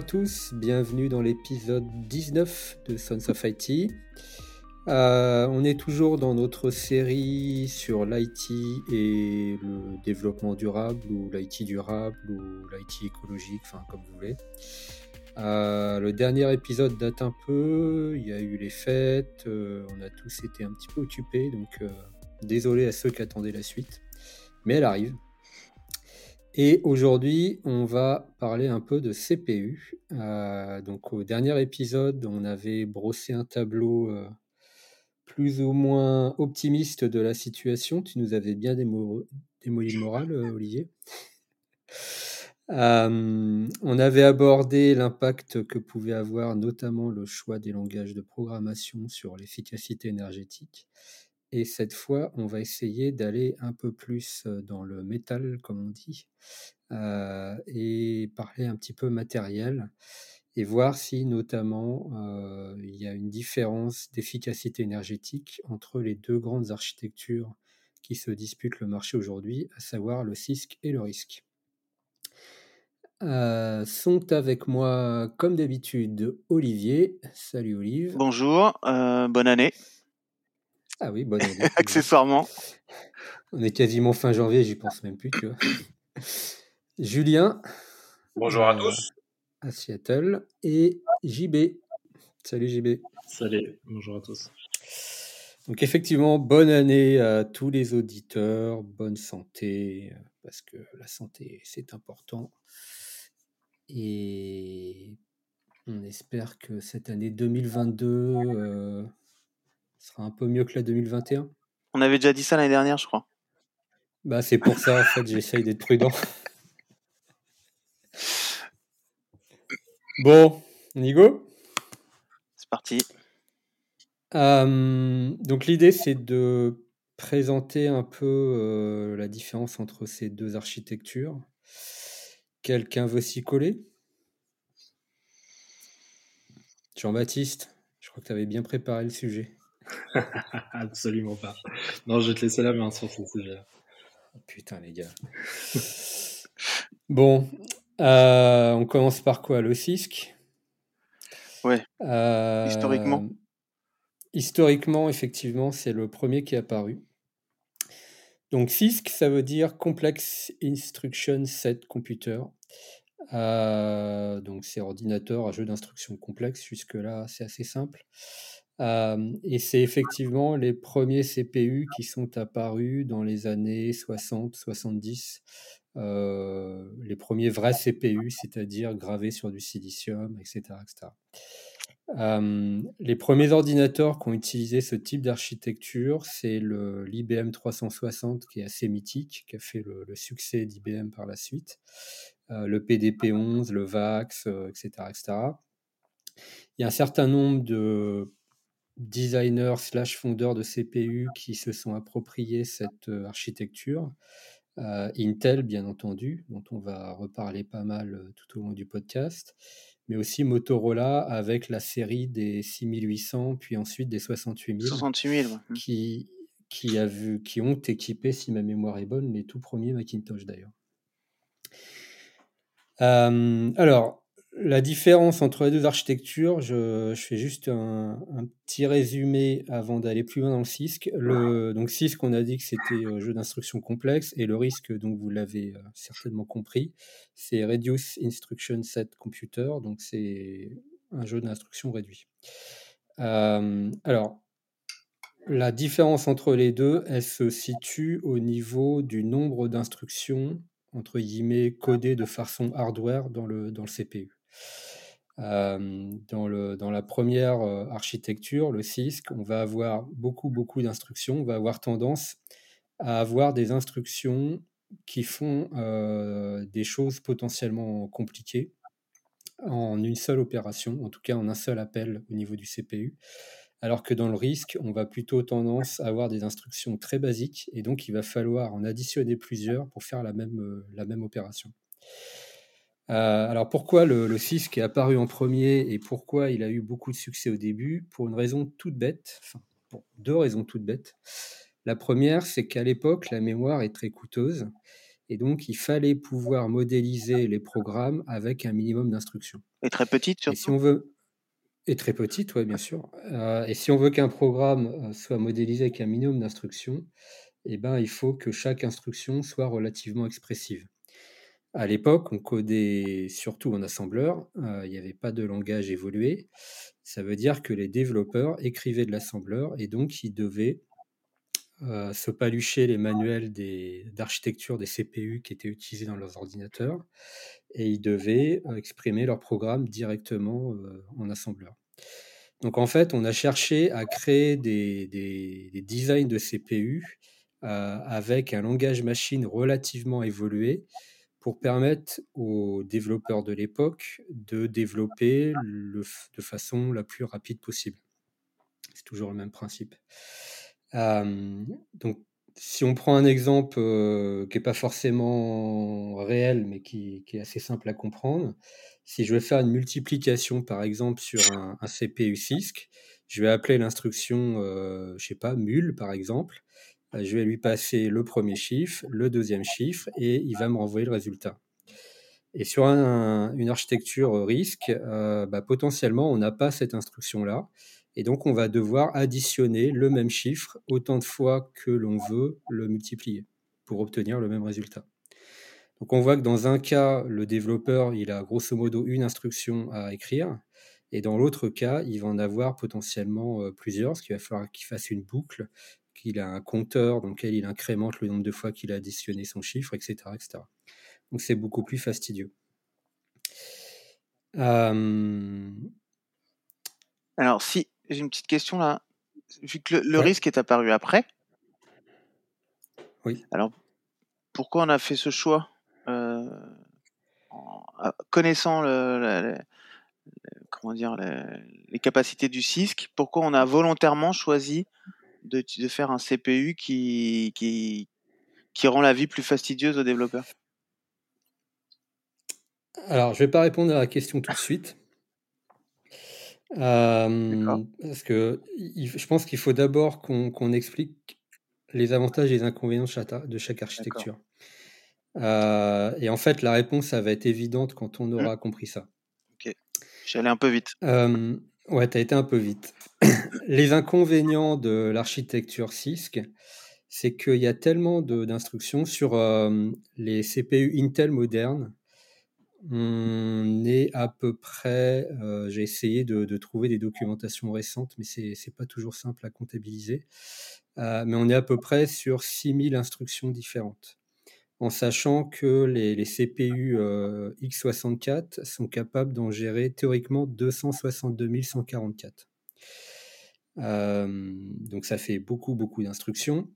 à tous, bienvenue dans l'épisode 19 de Sons of IT. Euh, on est toujours dans notre série sur l'IT et le développement durable ou l'IT durable ou l'IT écologique, enfin comme vous voulez. Euh, le dernier épisode date un peu, il y a eu les fêtes, euh, on a tous été un petit peu occupés, donc désolé à ceux qui attendaient la suite, mais elle arrive. Et aujourd'hui, on va parler un peu de CPU. Euh, donc, au dernier épisode, on avait brossé un tableau euh, plus ou moins optimiste de la situation. Tu nous avais bien démoli le moral, euh, Olivier. on avait abordé l'impact que pouvait avoir notamment le choix des langages de programmation sur l'efficacité énergétique. Et cette fois, on va essayer d'aller un peu plus dans le métal, comme on dit, et parler un petit peu matériel et voir si notamment il y a une différence d'efficacité énergétique entre les deux grandes architectures qui se disputent le marché aujourd'hui, à savoir le CISC et le RISC. sont avec moi, comme d'habitude, Olivier. Salut Olive. Bonjour, bonne année. Ah oui, bonne année. Accessoirement. On est quasiment fin janvier, j'y pense même plus, tu vois. Julien. Bonjour à tous. À Seattle. Et JB. Salut JB. Salut, bonjour à tous. Donc effectivement, bonne année à tous les auditeurs, bonne santé, parce que la santé, c'est important. Et on espère que cette année 2022 sera un peu mieux que la 2021. On avait déjà dit ça l'année dernière, je crois. Bah, c'est pour ça, en fait, j'essaye d'être prudent. Bon, Nigo? C'est parti. donc l'idée, c'est de présenter un peu euh, la différence entre ces deux architectures. Quelqu'un veut s'y coller? Jean-Baptiste, je crois que tu avais bien préparé le sujet. Absolument pas. Non, je vais te laisser la main sur ce sujet. Putain, les gars. bon, euh, on commence par quoi? Le CISC Ouais. Euh, historiquement Historiquement, effectivement, c'est le premier qui est apparu. Donc CISC, ça veut dire Complex Instruction Set Computer. Euh, donc c'est ordinateur à jeu d'instruction complexe. Jusque-là, c'est assez simple et c'est effectivement les premiers CPU qui sont apparus dans les années 60-70, les premiers vrais CPU, c'est-à-dire gravés sur du silicium, etc. les premiers ordinateurs qui ont utilisé ce type d'architecture, c'est l'IBM 360 qui est assez mythique, qui a fait le, succès d'IBM par la suite, le PDP-11, le VAX, etc., etc. Il y a un certain nombre de designers slash fondeurs de CPU qui se sont appropriés cette euh, architecture. Euh, Intel, bien entendu, dont on va reparler pas mal euh, tout au long du podcast, mais aussi Motorola avec la série des 6800, puis ensuite des 68000, 68000 qui, qui, a vu, qui ont équipé, si ma mémoire est bonne, les tout premiers Macintosh d'ailleurs. alors, la différence entre les deux architectures, je, fais juste un, petit résumé avant d'aller plus loin dans le CISC. Le, donc CISC, on a dit que c'était un jeu d'instruction complexe et le risque, donc vous l'avez euh, certainement compris, c'est Reduce Instruction Set Computer, donc c'est un jeu d'instruction réduit. Euh, alors, la différence entre les deux, elle se situe au niveau du nombre d'instructions entre guillemets codées de façon hardware dans le, dans le CPU dans, le, dans la première architecture, le CISC, on va avoir beaucoup, beaucoup d'instructions. On va avoir tendance à avoir des instructions qui font des choses potentiellement compliquées en une seule opération, en tout cas en un seul appel au niveau du CPU. Alors que dans le risque, on va plutôt tendance à avoir des instructions très basiques et donc il va falloir en additionner plusieurs pour faire la même, la même opération. Euh, alors pourquoi le, le CISC est apparu en premier et pourquoi il a eu beaucoup de succès au début? Pour une raison toute bête, enfin pour deux raisons toutes bêtes. La première, c'est qu'à l'époque, la mémoire est très coûteuse Et donc, il fallait pouvoir modéliser les programmes avec un minimum d'instructions. Et très petite, surtout. Et si on veut, et très petite, oui, bien sûr. Euh, et si on veut qu'un programme euh, soit modélisé avec un minimum d'instructions, eh ben, il faut que chaque instruction soit relativement expressive. À l'époque, on codait surtout en assembleur, euh, il n'y avait pas de langage évolué. Ça veut dire que les développeurs écrivaient de l'assembleur et donc ils devaient se palucher les manuels d'architecture des, CPU qui étaient utilisés dans leurs ordinateurs et ils devaient exprimer leur programme directement en assembleur. Donc en fait, on a cherché à créer des, designs de CPU avec un langage machine relativement évolué pour permettre aux développeurs de l'époque de développer de façon la plus rapide possible. C'est toujours le même principe. donc, si on prend un exemple qui n'est pas forcément réel, mais qui, est assez simple à comprendre, si je veux faire une multiplication, par exemple, sur un, CPU CISC, je vais appeler l'instruction, je je sais pas, mul, par exemple. Euh, je vais lui passer le premier chiffre, le deuxième chiffre, et il va me renvoyer le résultat. Et sur une architecture risque, euh, bah, potentiellement, on n'a pas cette instruction-là. Et donc, on va devoir additionner le même chiffre autant de fois que l'on veut le multiplier pour obtenir le même résultat. Donc on voit que dans un cas, le développeur, il a grosso modo une instruction à écrire, et dans l'autre cas, il va en avoir potentiellement euh, plusieurs, ce qu'il va falloir qu'il fasse une boucle, qu'il a un compteur dans lequel il incrémente le nombre de fois qu'il a additionné son chiffre, etc. etc. Donc c'est beaucoup plus fastidieux. Euh, Alors si, j'ai une petite question là, vu que le, risque est apparu après. Oui. Alors pourquoi on a fait ce choix euh, connaissant le, comment dire, les capacités du CISC, pourquoi on a volontairement choisi de, de faire un CPU qui, qui, qui rend la vie plus fastidieuse aux développeurs? Alors, je ne vais pas répondre à la question tout de suite. Euh, parce que je pense qu'il faut d'abord qu'on explique les avantages et les inconvénients de chaque architecture. Euh, et en fait, la réponse, ça va être évidente quand on mmh. aura compris ça. Ok. J'allais un peu vite. Euh, ouais, tu as été un peu vite. Les inconvénients de l'architecture CISC, c'est qu'il y a tellement d'instructions sur euh, les CPU Intel modernes. On est à peu près, j'ai essayé de, trouver des documentations récentes, mais c'est n'est pas toujours simple à comptabiliser. mais on est à peu près sur 6000 instructions différentes en sachant que les, CPU euh, x64 sont capables d'en gérer théoriquement 262 144. Euh, donc ça fait beaucoup, beaucoup d'instructions.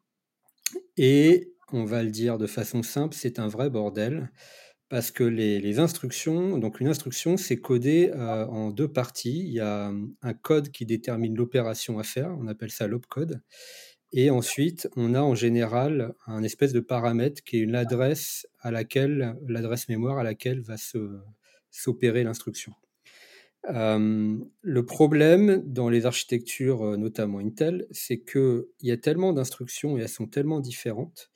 Et on va le dire de façon simple, c'est un vrai bordel. Parce que les, instructions, donc une instruction, c'est codé euh, en deux parties. Il y a un code qui détermine l'opération à faire, on appelle ça l'opcode. Et ensuite, on a en général un espèce de paramètre qui est une adresse à laquelle, l'adresse mémoire à laquelle va s'opérer l'instruction. Euh, le problème dans les architectures, euh, notamment Intel, c'est qu'il y a tellement d'instructions et elles sont tellement différentes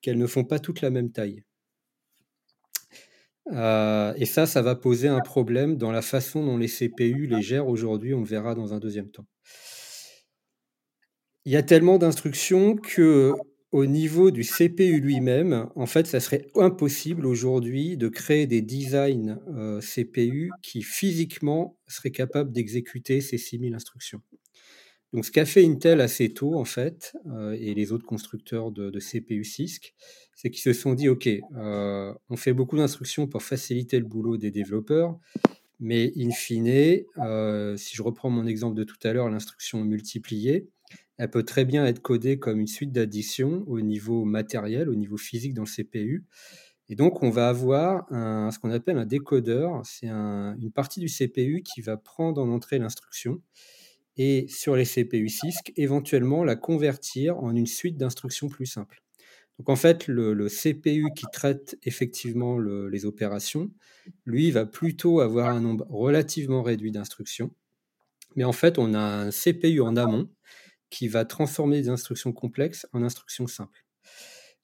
qu'elles ne font pas toutes la même taille. Euh, et ça, ça va poser un problème dans la façon dont les CPU les gèrent aujourd'hui, on le verra dans un deuxième temps. Il y a tellement d'instructions que au niveau du CPU lui-même, en fait, ça serait impossible aujourd'hui de créer des designs euh, CPU qui physiquement seraient capables d'exécuter ces 6000 instructions. Donc, ce qu'a fait Intel assez tôt, en fait, euh, et les autres constructeurs de, CPU CISC, c'est qu'ils se sont dit, OK, euh, on fait beaucoup d'instructions pour faciliter le boulot des développeurs, mais in fine, si je reprends mon exemple de tout à l'heure, l'instruction multipliée, elle peut très bien être codée comme une suite d'additions au niveau matériel, au niveau physique dans le CPU. Et donc, on va avoir ce qu'on appelle un décodeur. C'est une partie du CPU qui va prendre en entrée l'instruction et sur les CPU CISC, éventuellement la convertir en une suite d'instructions plus simples. Donc en fait, le, CPU qui traite effectivement les opérations, lui, va plutôt avoir un nombre relativement réduit d'instructions. Mais en fait, on a un CPU en amont qui va transformer des instructions complexes en instructions simples.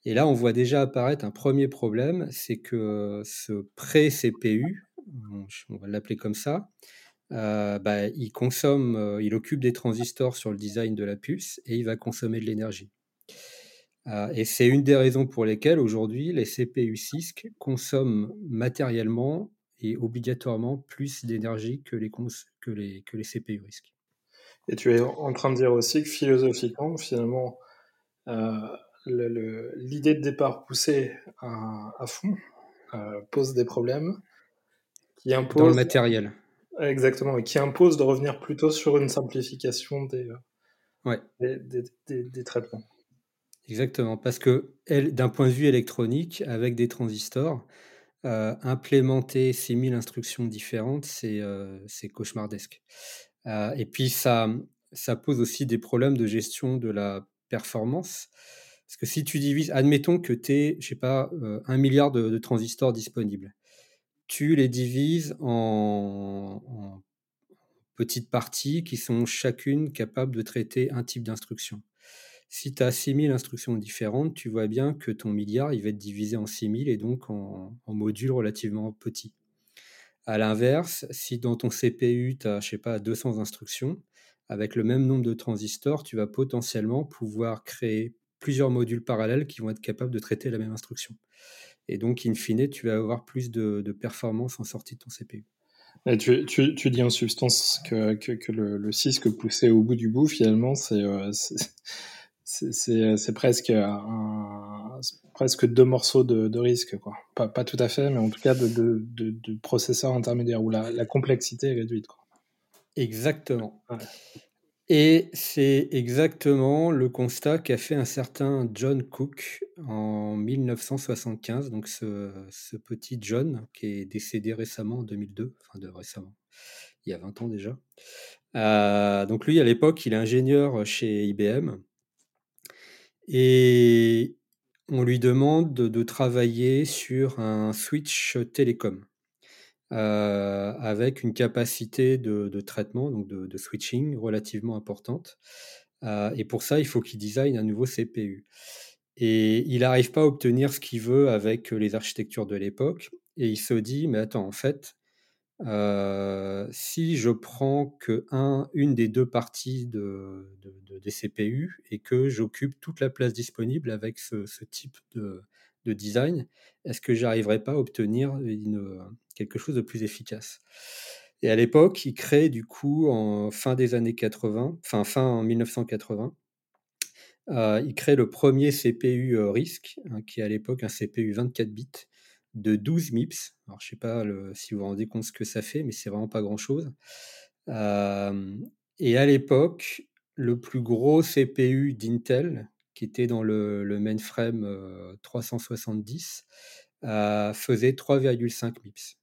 Et là, on voit déjà apparaître un premier problème, c'est que ce pré-CPU, on va l'appeler comme ça, euh, bah, il consomme, euh, il occupe des transistors sur le design de la puce et il va consommer de l'énergie. Euh, et c'est une des raisons pour lesquelles aujourd'hui les CPU CISC consomment matériellement et obligatoirement plus d'énergie que les, que, les, que les CPU RISC. Et tu es en train de dire aussi que philosophiquement, finalement, l'idée de départ poussée à, à fond pose des problèmes qui imposent... Dans le matériel. Exactement, et qui impose de revenir plutôt sur une simplification des, ouais. des, des, des, traitements. Exactement, parce que d'un point de vue électronique, avec des transistors, euh, implémenter 6000 instructions différentes, c'est euh, cauchemardesque. Euh, et puis, ça, ça pose aussi des problèmes de gestion de la performance. Parce que si tu divises, admettons que tu aies, je sais pas, un milliard de transistors disponibles tu les divises en, petites parties qui sont chacune capables de traiter un type d'instruction. Si tu as 6000 instructions différentes, tu vois bien que ton milliard, il va être divisé en 6000 et donc en, modules relativement petits. À l'inverse, si dans ton CPU, tu as, je sais pas, 200 instructions, avec le même nombre de transistors, tu vas potentiellement pouvoir créer plusieurs modules parallèles qui vont être capables de traiter la même instruction. Et donc, in fine, tu vas avoir plus de, performance en sortie de ton CPU. Tu, dis en substance que, le, le que poussé au bout du bout, finalement, c'est euh, c'est presque, un, presque deux morceaux de, de risque. Quoi. Pas, pas, tout à fait, mais en tout cas de, de, de, processeur intermédiaire où la, la, complexité est réduite. Quoi. Exactement. Ouais. Et c'est exactement le constat qu'a fait un certain John Cook en 1975. Donc ce, petit John qui est décédé récemment en 2002, enfin de récemment, il y a 20 ans déjà. Euh, donc lui, à l'époque, il est ingénieur chez IBM. Et on lui demande de travailler sur un switch télécom. Euh, avec une capacité de, traitement, donc de, switching relativement importante. Euh, et pour ça, il faut qu'il design un nouveau CPU. Et il n'arrive pas à obtenir ce qu'il veut avec les architectures de l'époque. Et il se dit, mais attends, en fait, euh, si je prends que un, une des deux parties de, des CPU et que j'occupe toute la place disponible avec ce, type de, de design, est-ce que j'arriverai pas à obtenir quelque chose de plus efficace? Et à l'époque, il crée du coup en fin des années 80, enfin fin en 1980, euh, il crée le premier CPU euh, RISC, hein, qui est à l'époque un CPU 24 bits de 12 MIPS. Alors, je ne sais pas si vous vous rendez compte ce que ça fait, mais c'est vraiment pas grand-chose. Euh, et à l'époque, le plus gros CPU d'Intel, qui était dans le, mainframe 370, euh, euh, faisait 3,5 MIPS.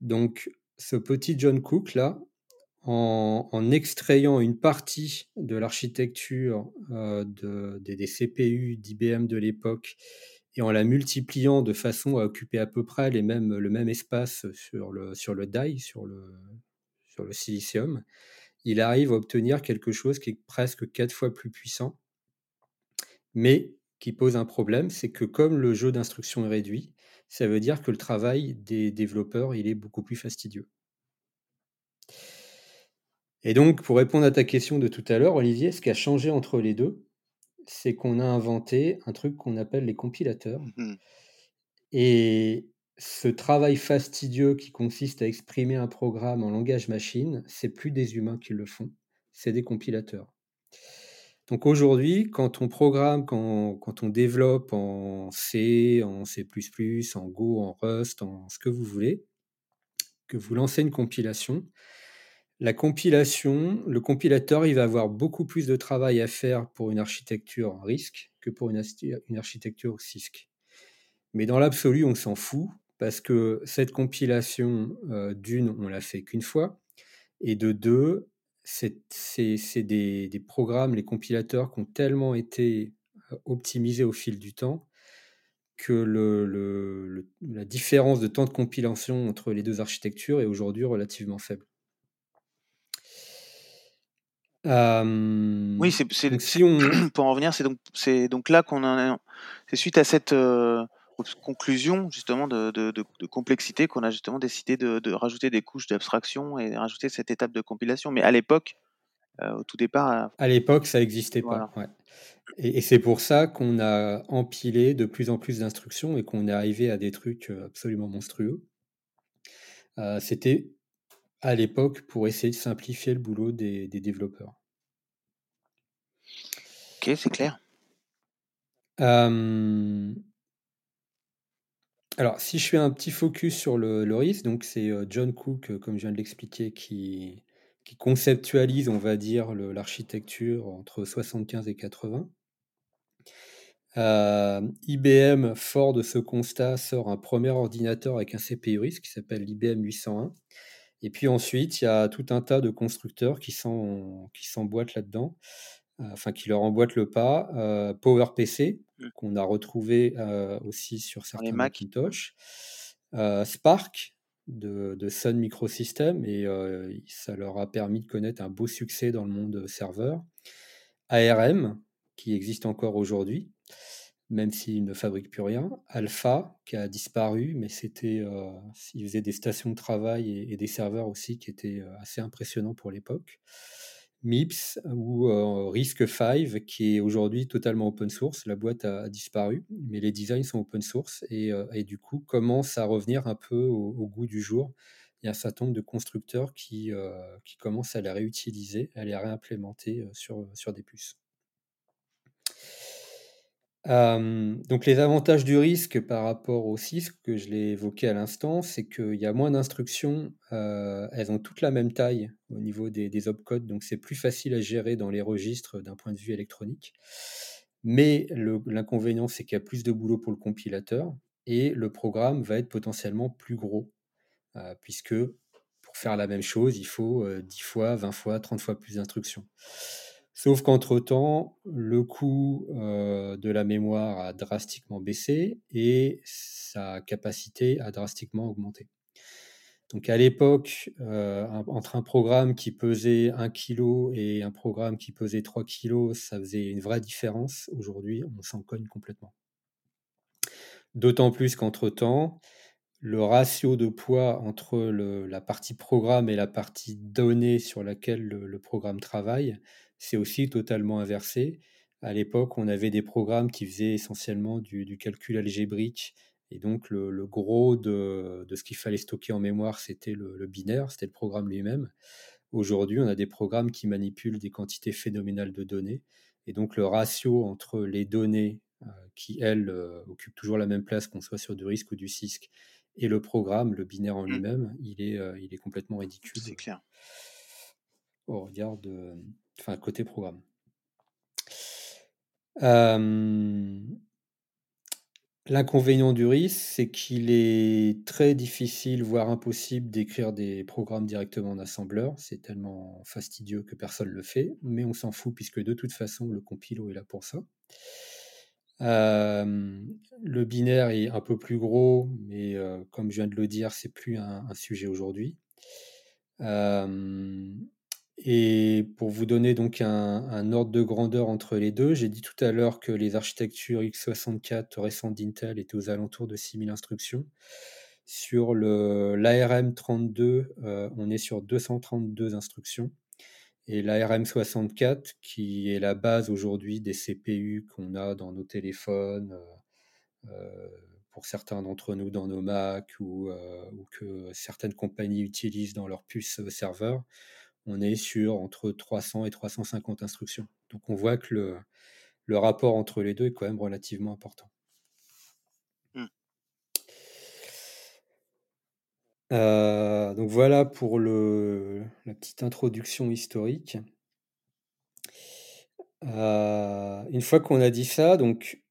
Donc, ce petit John Cook, là, en, extrayant une partie de l'architecture euh, de, des, CPU d'IBM de l'époque et en la multipliant de façon à occuper à peu près le même espace sur le, sur le die, sur le, sur silicium, il arrive à obtenir quelque chose qui est presque quatre fois plus puissant mais qui pose un problème, c'est que comme le jeu d'instruction est réduit, ça veut dire que le travail des développeurs, est beaucoup plus fastidieux. Et donc, pour répondre à ta question de tout à l'heure, Olivier, ce qui a changé entre les deux, c'est qu'on a inventé un truc qu'on appelle les compilateurs. Mmh Et ce travail fastidieux qui consiste à exprimer un programme en langage machine, c'est plus des humains qui le font, c'est des compilateurs. Donc aujourd'hui, quand on programme, quand, on développe en C, en C++, en Go, en Rust, en ce que vous voulez, que vous lancez une compilation, la compilation, le compilateur, il va avoir beaucoup plus de travail à faire pour une architecture RISC que pour une, architecture CISC. Mais dans l'absolu, on s'en fout parce que cette compilation, euh, d'une, on l'a fait qu'une fois, et de deux, c'est des, programmes, les compilateurs qui ont tellement été optimisés au fil du temps que la différence de temps de compilation entre les deux architectures est aujourd'hui relativement faible. Oui, c'est si on... pour en revenir, c'est donc c'est donc là qu'on a c'est suite à cette euh, conclusion justement de, de, de, complexité qu'on a justement décidé de, rajouter des couches d'abstraction et rajouter cette étape de compilation. Mais à l'époque, euh, au tout départ. Euh, à l'époque, ça n'existait pas. Ouais. Et, et c'est pour ça qu'on a empilé de plus en plus d'instructions et qu'on est arrivé à des trucs absolument monstrueux. Euh, C'était à l'époque pour essayer de simplifier le boulot des, des développeurs. Ok, c'est clair. Euh, alors, si je fais un petit focus sur le, le risque, donc c'est John Cook, comme je viens de l'expliquer, qui, qui conceptualise, on va dire, l'architecture entre 75 et 80. Euh, IBM, fort de ce constat, sort un premier ordinateur avec un CPU RISC qui s'appelle l'IBM 801. Et puis ensuite, il y a tout un tas de constructeurs qui s'emboîtent là-dedans, euh, enfin qui leur emboîtent le pas. Euh, PowerPC, mmh. qu'on a retrouvé aussi sur certains Macintosh. Spark, de, Sun Microsystems et ça leur a permis de connaître un beau succès dans le monde serveur. ARM, qui existe encore aujourd'hui, même s'il ne fabrique plus rien. Alpha, qui a disparu, mais c'était, euh, il faisait des stations de travail et, des serveurs aussi qui étaient assez impressionnants pour l'époque. MIPS ou euh, RISC-V qui est aujourd'hui totalement open source. La boîte a, disparu, mais les designs sont open source et, euh, du coup commence à revenir un peu au, goût du jour. Il y a un certain nombre de constructeurs qui, euh, commencent à les réutiliser, à les réimplémenter sur des puces donc les avantages du risque par rapport au CISC que je l'ai évoqué à l'instant, c'est qu'il y a moins d'instructions, elles ont toutes la même taille au niveau des, des opcodes, donc c'est plus facile à gérer dans les registres d'un point de vue électronique. Mais l'inconvénient, c'est qu'il y a plus de boulot pour le compilateur et le programme va être potentiellement plus gros, puisque pour faire la même chose, il faut 10 fois, 20 fois, 30 fois plus d'instructions. Sauf qu'entre-temps, le coût de la mémoire a drastiquement baissé et sa capacité a drastiquement augmenté. Donc à l'époque, entre un programme qui pesait 1 kg et un programme qui pesait 3 kg, ça faisait une vraie différence. Aujourd'hui, on s'en cogne complètement. D'autant plus qu'entre-temps, le ratio de poids entre la partie programme et la partie donnée sur laquelle le programme travaille c'est aussi totalement inversé. À l'époque, on avait des programmes qui faisaient essentiellement du, calcul algébrique. Et donc, le, gros de, ce qu'il fallait stocker en mémoire, c'était le, binaire, c'était le programme lui-même. Aujourd'hui, on a des programmes qui manipulent des quantités phénoménales de données. Et donc, le ratio entre les données, euh, qui, elles, euh, occupent toujours la même place, qu'on soit sur du risque ou du CISC, et le programme, le binaire en mmh. lui-même, il, est, euh, il est complètement ridicule. C'est clair. Au regard de, enfin côté programme. L'inconvénient du RIS, c'est qu'il est très difficile, voire impossible, d'écrire des programmes directement en assembleur. C'est tellement fastidieux que personne ne le fait, mais on s'en fout puisque de toute façon, le compilo est là pour ça. le binaire est un peu plus gros, mais comme je viens de le dire, c'est plus un, un sujet aujourd'hui. Et pour vous donner donc un, ordre de grandeur entre les deux, j'ai dit tout à l'heure que les architectures x64 récentes d'Intel étaient aux alentours de 6000 instructions. Sur l'ARM 32, euh, on est sur 232 instructions. Et l'ARM 64, qui est la base aujourd'hui des CPU qu'on a dans nos téléphones, euh, euh, pour certains d'entre nous dans nos Mac ou, que certaines compagnies utilisent dans leurs puces serveurs, on est sur entre 300 et 350 instructions. Donc on voit que le, le rapport entre les deux est quand même relativement important. Mmh. Euh, donc voilà pour le, la petite introduction historique. Euh, une fois qu'on a dit ça, donc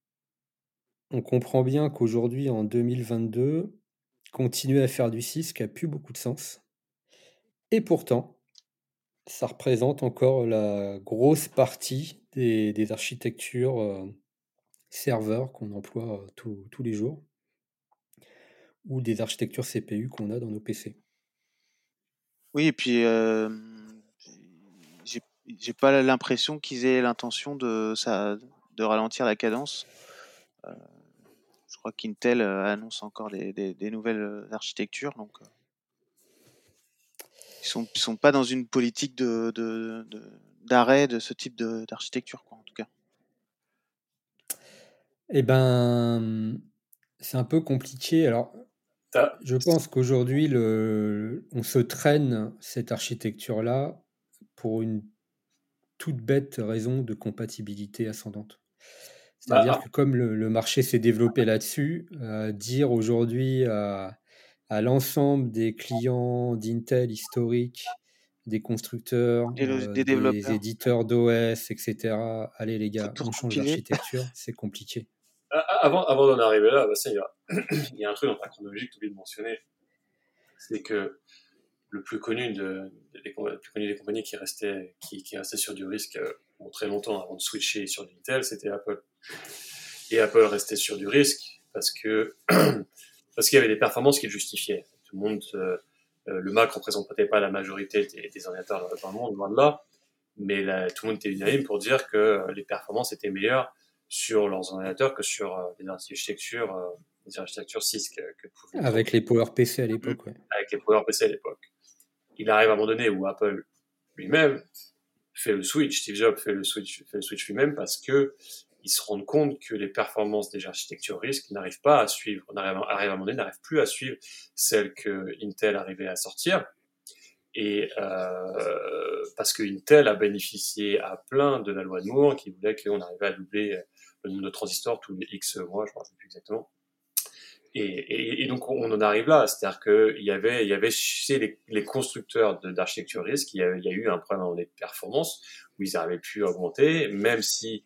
on comprend bien qu'aujourd'hui, en 2022, continuer à faire du CISC n'a plus beaucoup de sens. Et pourtant, ça représente encore la grosse partie des, architectures euh, serveurs qu'on emploie euh, tous les jours ou des architectures CPU qu'on a dans nos PC. Oui, et puis euh, j'ai pas l'impression qu'ils aient l'intention de, ça, de ralentir la cadence. je crois qu'Intel annonce encore des, des, nouvelles architectures, donc ils sont sont pas dans une politique de d'arrêt de, de, ce type d'architecture, quoi, en tout cas. Eh ben, c'est un peu compliqué. Alors, je pense qu'aujourd'hui, on se traîne cette architecture-là pour une toute bête raison de compatibilité ascendante. C'est-à-dire bah, que comme le, marché s'est développé là-dessus, euh, dire aujourd'hui à, l'ensemble des clients d'Intel historiques, des constructeurs, des, euh, éditeurs d'OS, etc., allez les gars, on change d'architecture, c'est compliqué. Avant, avant d'en arriver là, bah, il, y a, il, y a, un truc dans ta chronologie que tu oublies de mentionner. C'est que le plus connu de, des, plus connu des compagnies qui restaient, qui, qui restaient sur du risque euh, très longtemps avant de switcher sur du Intel, c'était Apple. Et Apple restait sur du risque parce que parce qu'il y avait des performances qui le justifiaient. Tout le monde, euh, euh, le Mac représentait pas la majorité des, des ordinateurs dans le monde, loin de là, mais tout le monde était unanime pour dire que les performances étaient meilleures sur leurs ordinateurs que sur euh, les architectures, euh, les architectures CISC. Que, Avec les PowerPC à l'époque, ouais. Avec les PowerPC à l'époque. Il arrive à un moment donné où Apple lui-même fait le switch, Steve Jobs fait le switch, fait le switch lui-même parce que ils se rendent compte que les performances des architectures risques n'arrivent pas à suivre, arrive, arrive à un moment n'arrivent plus à suivre celles que Intel arrivait à sortir. Et euh, parce que Intel a bénéficié à plein de la loi de Moore qui voulait qu'on arrivait à doubler le nombre de transistors tous les X mois, je ne me rappelle plus exactement. Et, donc on en arrive là, c'est-à-dire qu'il y avait, il y avait chez les, les constructeurs d'architecture risque, il y, a, il y, a, eu un problème dans les performances où ils n'arrivaient plus à augmenter, même si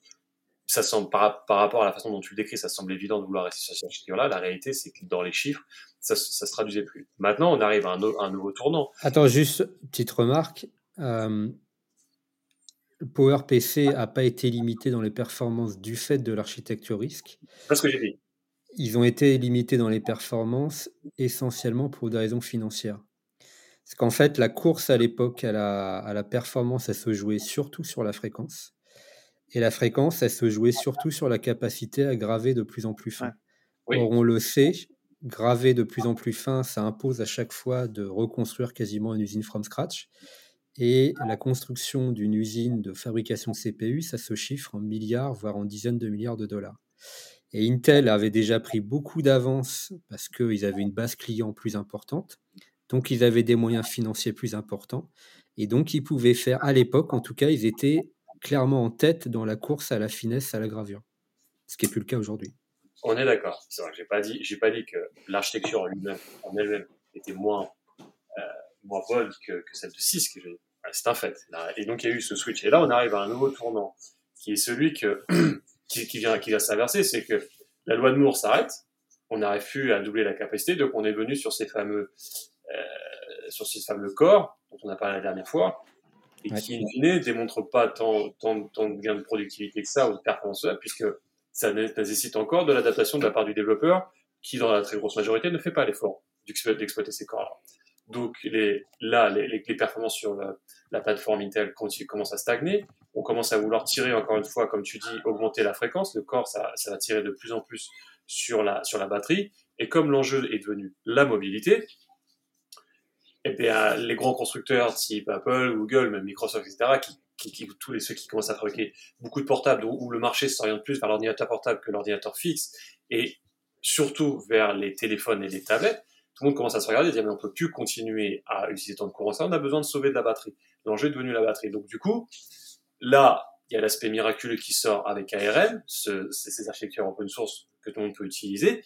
ça semble par, par, rapport à la façon dont tu le décris, ça semble évident de vouloir rester sur cette architecture-là. La réalité, c'est que dans les chiffres, ça, ça se traduisait plus. Maintenant, on arrive à un, un nouveau tournant. Attends, juste petite remarque. Euh, PowerPC n'a pas été limité dans les performances du fait de l'architecture risque. C'est ce que j'ai dit. Ils ont été limités dans les performances essentiellement pour des raisons financières. Parce qu'en fait, la course à l'époque à la, à la performance, elle se jouait surtout sur la fréquence. Et la fréquence, elle se jouait surtout sur la capacité à graver de plus en plus fin. Or, on le sait, graver de plus en plus fin, ça impose à chaque fois de reconstruire quasiment une usine from scratch. Et la construction d'une usine de fabrication de CPU, ça se chiffre en milliards, voire en dizaines de milliards de dollars. Et Intel avait déjà pris beaucoup d'avance parce qu'ils avaient une base client plus importante. Donc, ils avaient des moyens financiers plus importants. Et donc, ils pouvaient faire, à l'époque, en tout cas, ils étaient clairement en tête dans la course à la finesse, à la gravure. Ce qui n'est plus le cas aujourd'hui. On est d'accord. C'est vrai que j'ai pas dit, pas dit que l'architecture en elle-même était moins, euh, moins bonne que, celle de 6, que c'est un fait. Et donc il y a eu ce switch. Et là, on arrive à un nouveau tournant, qui est celui qui, vient, qui vient s'inverser, c'est que la loi de Moore s'arrête, on n'arrive plus à doubler la capacité, donc on est venu sur ces fameux, euh, sur ces fameux corps dont on a parlé la dernière fois, et qui, in fine, démontrent pas tant, tant, tant de gains de productivité que ça ou de performance puisque ça nécessite encore de l'adaptation de la part du développeur, qui dans la très grosse majorité ne fait pas l'effort d'exploiter ces corps-là. Donc les, là, les, les, performances sur la, la plateforme Intel commencent à stagner. On commence à vouloir tirer, encore une fois, comme tu dis, augmenter la fréquence. Le corps, ça, ça va tirer de plus en plus sur la, sur la batterie. Et comme l'enjeu est devenu la mobilité, eh bien, les grands constructeurs type Apple, Google, même Microsoft, etc., qui, tous les ceux qui commencent à fabriquer beaucoup de portables, où, le marché s'oriente plus vers l'ordinateur portable que l'ordinateur fixe, et surtout vers les téléphones et les tablettes, tout le monde commence à se regarder et dire mais on peut plus continuer à utiliser tant de courant, ça on a besoin de sauver de la batterie. L'enjeu est devenu la batterie. Donc du coup, là, il y a l'aspect miraculeux qui sort avec ARM, ce, ces architectures open source que tout le monde peut utiliser.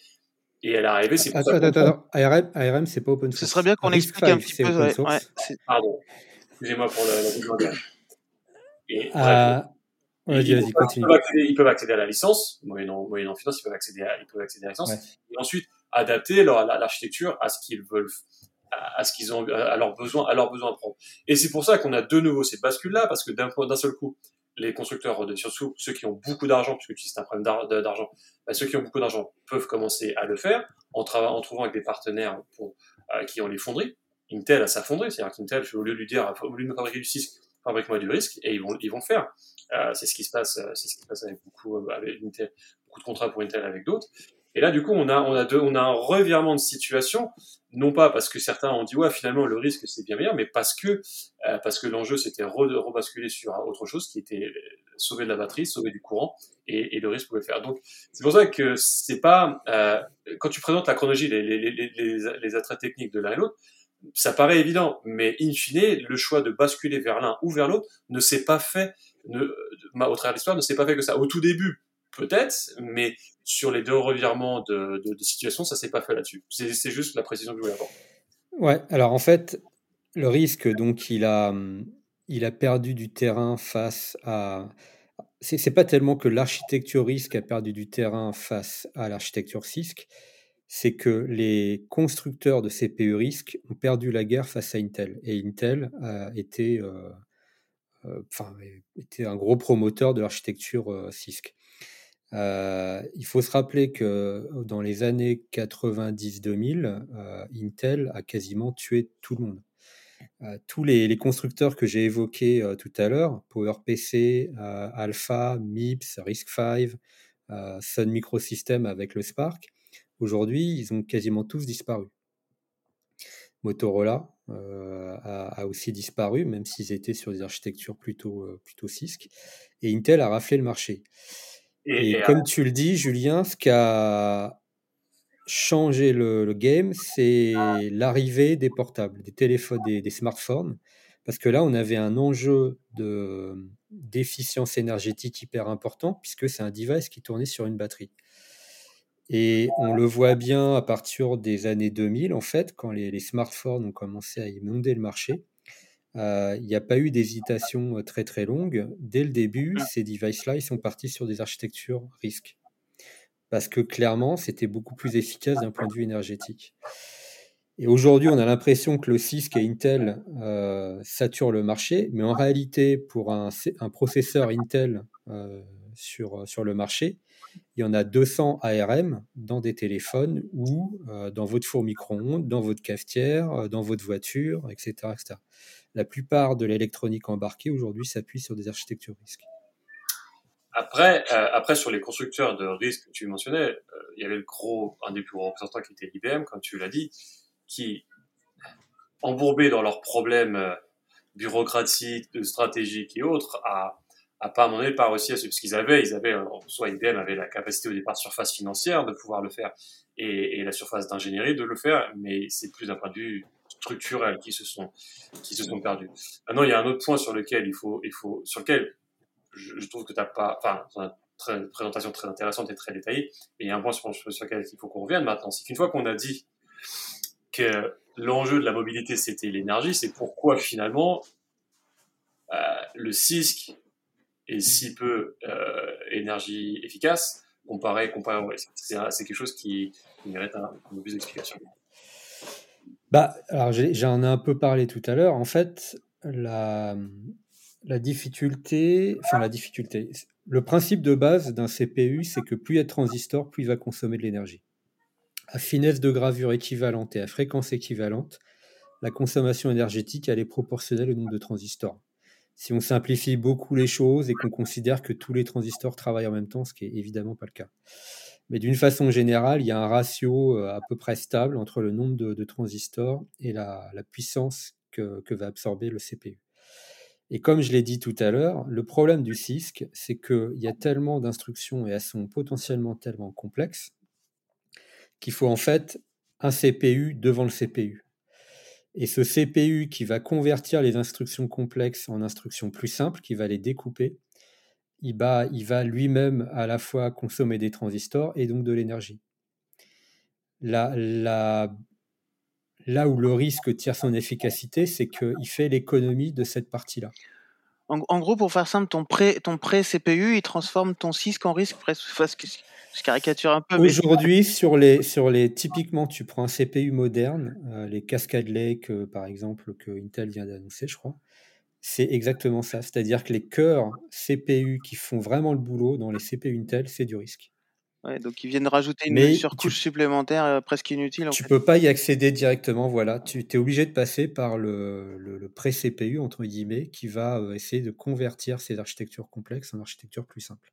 Et elle est arrivée, c'est Attends, attends, attends, ARM, ARM c'est pas open source. Ce serait bien qu'on explique un petit peu. Ouais, ouais, Pardon, excusez-moi pour la, la Et, euh, vas-y, vas-y, continue. Ils peuvent, accéder, ils peuvent accéder à la licence, moyennant, moyennant finance, ils peuvent accéder à, ils peuvent accéder à la licence. Et ensuite, adapter leur l'architecture à ce qu'ils veulent à ce qu'ils ont à leurs besoins à leurs besoins propres et c'est pour ça qu'on a de nouveau cette bascule là parce que d'un d'un seul coup les constructeurs surtout ceux qui ont beaucoup d'argent puisque c'est un problème d'argent bah, ceux qui ont beaucoup d'argent peuvent commencer à le faire en, en trouvant avec des partenaires euh, qui ont les fonderies Intel a sa fonderie c'est-à-dire qu'Intel au lieu de lui dire au lieu de me fabriquer du 6 fabrique-moi du risque, et ils vont, ils vont le faire. Euh, c'est ce qui se passe, euh, ce qui se passe avec beaucoup, avec Intel, beaucoup de contrats pour Intel avec d'autres. Et là, du coup, on a, on a deux, on a un revirement de situation, non pas parce que certains ont dit ouais, finalement le risque c'est bien meilleur, mais parce que euh, parce que l'enjeu c'était re, rebasculer sur autre chose qui était sauver de la batterie, sauver du courant, et, et le risque pouvait faire. Donc c'est pour ça que c'est pas euh, quand tu présentes la chronologie, les, les, les, les, les attraits techniques de l'un et l'autre, ça paraît évident, mais in fine, le choix de basculer vers l'un ou vers l'autre ne s'est pas fait, ne, au travers de l'histoire, ne s'est pas fait que ça. Au tout début, peut-être, mais sur les deux revirements de, situation, ça s'est pas fait là-dessus. C'est juste la précision que je voulais avoir. Ouais, alors en fait, le risque, donc, il a, il a perdu du terrain face à. C'est pas tellement que l'architecture risque a perdu du terrain face à l'architecture CISC, c'est que les constructeurs de CPU risque ont perdu la guerre face à Intel. Et Intel a été, euh, euh, enfin, était un gros promoteur de l'architecture euh, CISC. Euh, il faut se rappeler que dans les années 90-2000, euh, Intel a quasiment tué tout le monde. Euh, tous les, constructeurs que j'ai évoqués tout à l'heure, PowerPC, Alpha, MIPS, RISC-V, Sun Microsystems avec le Spark, aujourd'hui, ils ont quasiment tous disparu. Motorola a, a, aussi disparu, même s'ils étaient sur des architectures plutôt, plutôt CISC. Et Intel a raflé le marché. Et, et comme tu le dis, Julien, ce qui a changé le, le game, c'est l'arrivée des portables, des téléphones, des, des, smartphones. Parce que là, on avait un enjeu d'efficience énergétique hyper important, puisque c'est un device qui tournait sur une batterie. Et on le voit bien à partir des années 2000, en fait, quand les, les smartphones ont commencé à inonder le marché. Il n'y a pas eu d'hésitation très très longue. Dès le début, ces devices-là, ils sont partis sur des architectures risques. Parce que clairement, c'était beaucoup plus efficace d'un point de vue énergétique. Et aujourd'hui, on a l'impression que le CISC et Intel euh, saturent le marché, mais en réalité, pour un, un processeur Intel euh, sur, sur le marché, il y en a 200 ARM dans des téléphones ou euh, dans votre four micro-ondes, dans votre cafetière, dans votre voiture, etc. etc la plupart de l'électronique embarquée aujourd'hui s'appuie sur des architectures risques. Après, euh, après sur les constructeurs de risques que tu mentionnais, euh, il y avait le gros, un des plus gros représentants qui était IBM, comme tu l'as dit, qui, embourbé dans leurs problèmes euh, bureaucratiques, stratégiques et autres, a, a pas à moment donné pas réussi à ce qu'ils avaient, ils avaient, soit IBM avait la capacité au départ de surface financière de pouvoir le faire et, la surface d'ingénierie de le faire, mais c'est plus d'un point de vue structurels qui se sont qui se sont perdus. Maintenant, il y a un autre point sur lequel il faut il faut sur lequel je, trouve que t'as pas enfin très, une présentation très intéressante et très détaillée. Et il y a un point sur, sur lequel il faut qu'on revienne maintenant, c'est qu'une fois qu'on a dit que l'enjeu de la mobilité c'était l'énergie, c'est pourquoi finalement euh, le CISC est si peu euh, énergie efficace comparé comparé risque. C'est quelque chose qui, qui mérite un, un peu plus d'explication. Bah, alors j'en ai un peu parlé tout à l'heure. En fait, la, la difficulté, enfin la difficulté, le principe de base d'un CPU, c'est que plus il y a de transistors, plus il va consommer de l'énergie. À finesse de gravure équivalente et à fréquence équivalente, la consommation énergétique, elle est proportionnelle au nombre de transistors. Si on simplifie beaucoup les choses et qu'on considère que tous les transistors travaillent en même temps, ce qui est évidemment pas le cas. Mais d'une façon générale, il y a un ratio euh, à peu près stable entre le nombre de, transistors et la, la puissance que, que, va absorber le CPU. Et comme je l'ai dit tout à l'heure, le problème du CISC, c'est qu'il y a tellement d'instructions et elles sont potentiellement tellement complexes qu'il faut en fait un CPU devant le CPU. Et ce CPU qui va convertir les instructions complexes en instructions plus simples, qui va les découper, il, va, lui-même à la fois consommer des transistors et donc de l'énergie. Là où le risque tire son efficacité, c'est qu'il fait l'économie de cette partie-là. En, gros, pour faire simple, ton pré, ton pré CPU, il transforme ton CISC en risque presque. Je caricature un peu. Aujourd'hui, mais... sur les, sur les, typiquement, tu prends un CPU moderne, euh, les Cascade Lake, euh, par exemple, que Intel vient d'annoncer, je crois. C'est exactement ça. C'est-à-dire que les cœurs CPU qui font vraiment le boulot dans les CPU Intel, c'est du risque. Ouais, donc ils viennent rajouter une Mais surcouche tu, supplémentaire euh, presque inutile en tu fait. peux pas y accéder directement. Voilà, tu es obligé de passer par le, le, le pré-CPU, entre guillemets, qui va euh, essayer de convertir ces architectures complexes en architectures plus simples.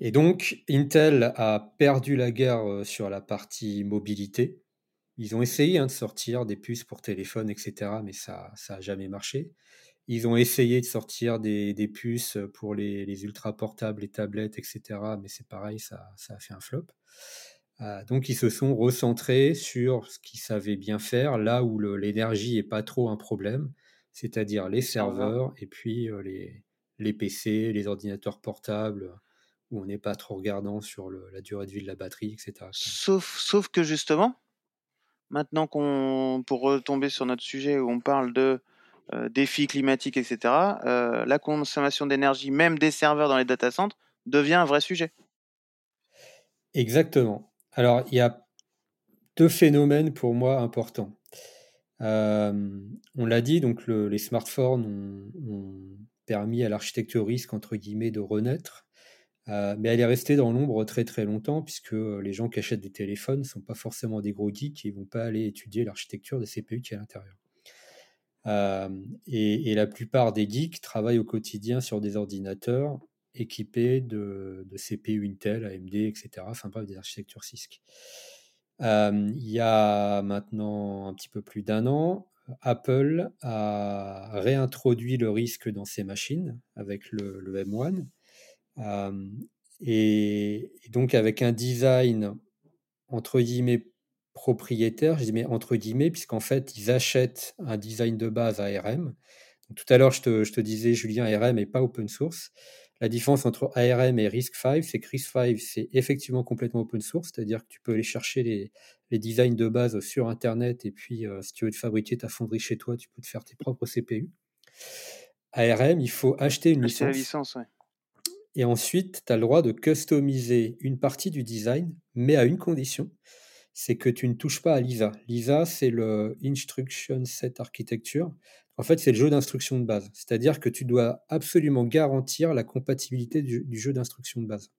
Et donc, Intel a perdu la guerre euh, sur la partie mobilité. Ils ont essayé hein, de sortir des puces pour téléphone, etc., mais ça n'a jamais marché. Ils ont essayé de sortir des, des puces pour les, les, ultra portables, les tablettes, etc., mais c'est pareil, ça, ça, a fait un flop. Euh, donc, ils se sont recentrés sur ce qu'ils savaient bien faire, là où l'énergie n'est pas trop un problème, c'est-à-dire les serveurs et puis euh, les, les PC, les ordinateurs portables où on n'est pas trop regardant sur le, la durée de vie de la batterie, etc. Sauf, sauf que justement, maintenant qu'on, pour retomber sur notre sujet où on parle de euh, défis climatiques, etc., euh, la consommation d'énergie, même des serveurs dans les data centers, devient un vrai sujet. Exactement. Alors, il y a deux phénomènes pour moi importants. Euh, on l'a dit, donc le, les smartphones ont, permis à l'architecture risque, entre guillemets, de renaître. Mais elle est restée dans l'ombre très très longtemps puisque les gens qui achètent des téléphones ne sont pas forcément des gros geeks et ne vont pas aller étudier l'architecture des CPU qui est à l'intérieur. Et, la plupart des geeks travaillent au quotidien sur des ordinateurs équipés de, de CPU Intel, AMD, etc. Enfin bref, des architectures CISC. Il y a maintenant un petit peu plus d'un an, Apple a réintroduit le risque dans ses machines avec le, le M1. Euh, et, et, donc avec un design entre guillemets propriétaire, je dis mais entre guillemets, puisqu'en fait ils achètent un design de base ARM. Donc, tout à l'heure je te, je te, disais Julien, ARM n'est pas open source. La différence entre ARM et RISC-V, c'est que RISC-V, c'est effectivement complètement open source, c'est-à-dire que tu peux aller chercher les, les, designs de base sur Internet et puis euh, si tu veux te fabriquer ta fonderie chez toi, tu peux te faire tes propres CPU. ARM, il faut acheter une Acheter licence. la licence, ouais. Et ensuite, tu as le droit de customiser une partie du design, mais à une condition, c'est que tu ne touches pas à l'ISA. L'ISA, c'est le Instruction Set Architecture. En fait, c'est le jeu d'instruction de base. C'est-à-dire que tu dois absolument garantir la compatibilité du, jeu d'instruction de base.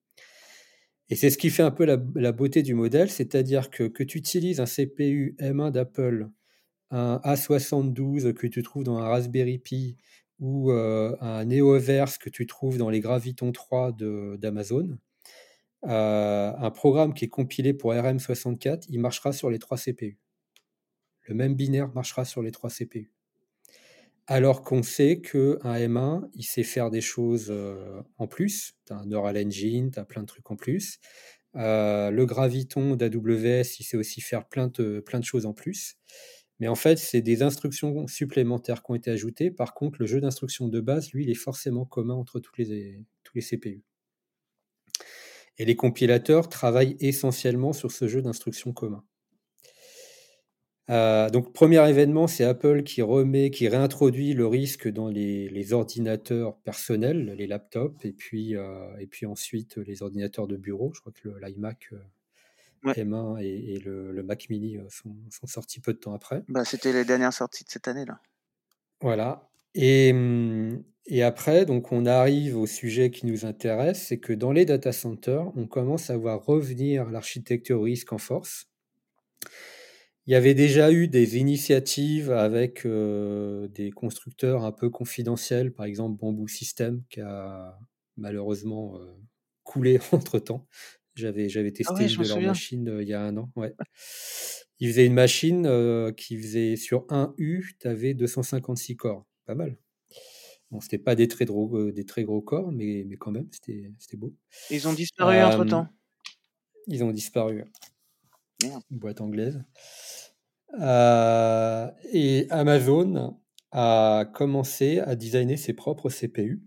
Et c'est ce qui fait un peu la, la beauté du modèle, c'est-à-dire que, que tu utilises un CPU M1 d'Apple, un A72 que tu trouves dans un Raspberry Pi, ou euh, un Neoverse que tu trouves dans les Graviton 3 d'Amazon, euh, un programme qui est compilé pour RM64, il marchera sur les trois CPU. Le même binaire marchera sur les trois CPU. Alors qu'on sait qu'un M1, il sait faire des choses euh, en plus. Tu as un Neural Engine, tu as plein de trucs en plus. Euh, le Graviton d'AWS, il sait aussi faire plein de, choses en plus. Mais en fait, c'est des instructions supplémentaires qui ont été ajoutées. Par contre, le jeu d'instructions de base, lui, il est forcément commun entre tous les CPU. Et les compilateurs travaillent essentiellement sur ce jeu d'instructions commun. Euh, donc, premier événement, c'est Apple qui remet, qui réintroduit le risque dans les, les ordinateurs personnels, les laptops, et puis, euh, et puis ensuite les ordinateurs de bureau. Je crois que l'iMac euh, ouais. M1 et, et le, le, Mac Mini sont, sont, sortis peu de temps après. Bah, C'était les dernières sorties de cette année-là. Voilà. Et, et, après, donc, on arrive au sujet qui nous intéresse, c'est que dans les data centers, on commence à voir revenir l'architecture risque en force. Il y avait déjà eu des initiatives avec euh, des constructeurs un peu confidentiels, par exemple Bamboo System, qui a malheureusement euh, coulé entre-temps. J'avais, j'avais testé ah ouais, une de leurs machines euh, il y a un an. Ouais. Ils faisaient une machine qui faisait sur un U, tu avais 256 corps. Pas mal. Bon, c'était pas des très gros, euh, des très gros corps, mais, mais quand même, c'était, beau. Ils ont disparu euh, entre temps. Ils ont disparu. Merde. Une boîte anglaise. Euh, et Amazon a commencé à designer ses propres CPU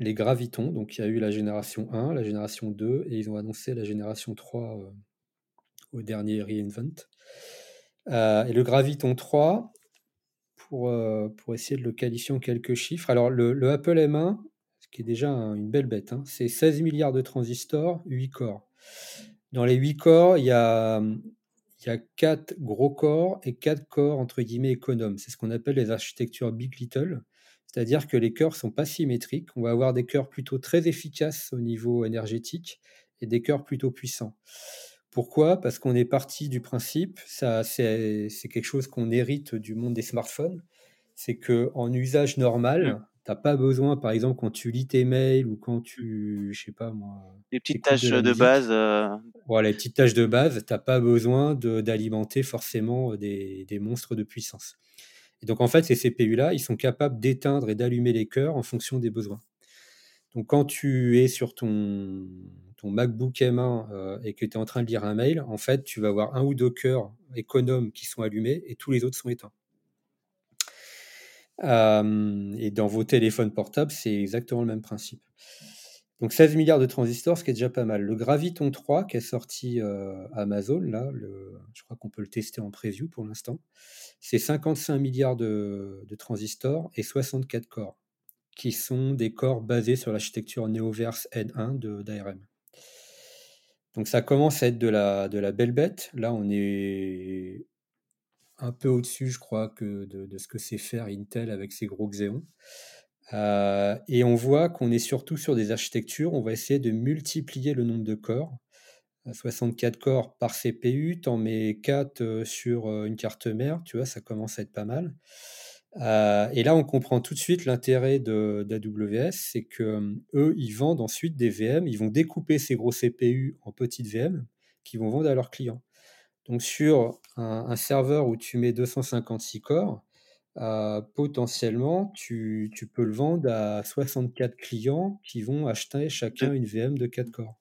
les Gravitons. Donc il y a eu la génération 1, la génération 2, et ils ont annoncé la génération 3 euh, au dernier reInvent. Euh, et le Graviton 3, pour, euh, pour essayer de le qualifier en quelques chiffres, alors le, le Apple M1, ce qui est déjà un, une belle bête, hein, c'est 16 milliards de transistors, 8 corps. Dans les 8 corps, il y a, il y a 4 gros corps et 4 corps entre guillemets économes. C'est ce qu'on appelle les architectures Big Little. c'est-à-dire que les cœurs sont pas symétriques. On va avoir des cœurs plutôt très efficaces au niveau énergétique et des cœurs plutôt puissants. Pourquoi? Parce qu'on est parti du principe, ça c'est quelque chose qu'on hérite du monde des smartphones, c'est que en usage normal, t'as pas besoin, par exemple, quand tu lis tes mails ou quand tu, je sais pas moi, Les petites tâches de base. euh, voilà, les petites tâches de base, t'as pas besoin de- d'alimenter forcément des, des monstres de puissance. Et donc en fait, ces CPU-là, ils sont capables d'éteindre et d'allumer les cœurs en fonction des besoins. Donc quand tu es sur ton, MacBook M1 euh, et que tu es en train de lire un mail, en fait, tu vas avoir un ou deux cœurs économes qui sont allumés et tous les autres sont éteints. Euh, et dans vos téléphones portables, c'est exactement le même principe. Donc 16 milliards de transistors, ce qui est déjà pas mal. Le Graviton 3 qui est sorti euh, Amazon, là, je crois qu'on peut le tester en preview pour l'instant, c'est 55 milliards de, de transistors et 64 corps, qui sont des corps basés sur l'architecture Neoverse N1 de- d'ARM. Donc ça commence à être de la, belle bête. Là, on est un peu au-dessus, je crois, de, ce que sait faire Intel avec ses gros Xeon. Euh, et on voit qu'on est surtout sur des architectures, on va essayer de multiplier le nombre de corps. Euh, 64 corps par CPU, t'en mets 4 euh, sur euh, une carte mère, tu vois, ça commence à être pas mal. Euh, et là, on comprend tout de suite l'intérêt d'AWS, c'est que euh, eux, ils vendent ensuite des VM, ils vont découper ces gros CPU en petites VM qu'ils vont vendre à leurs clients. Donc sur un, un serveur où tu mets 256 corps, euh, potentiellement, tu, tu peux le vendre à 64 clients qui vont acheter chacun une VM de 4 corps.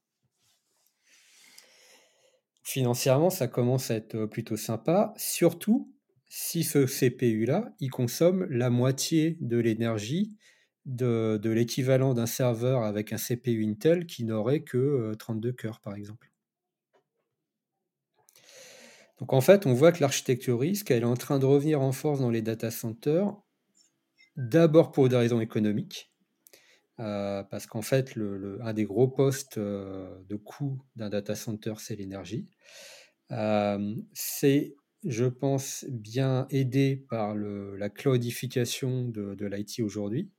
Financièrement, ça commence à être plutôt sympa, surtout si ce CPU-là, il consomme la moitié de l'énergie de, l'équivalent d'un serveur avec un CPU Intel qui n'aurait que euh, 32 cœurs, par exemple. Donc en fait, on voit que l'architecture risque, elle est en train de revenir en force dans les data centers, d'abord pour des raisons économiques, euh, parce qu'en fait, un des gros postes euh, de coût d'un data center, c'est l'énergie. Euh, c'est, je pense, bien aidé par le- la cloudification de, de l'IT aujourd'hui.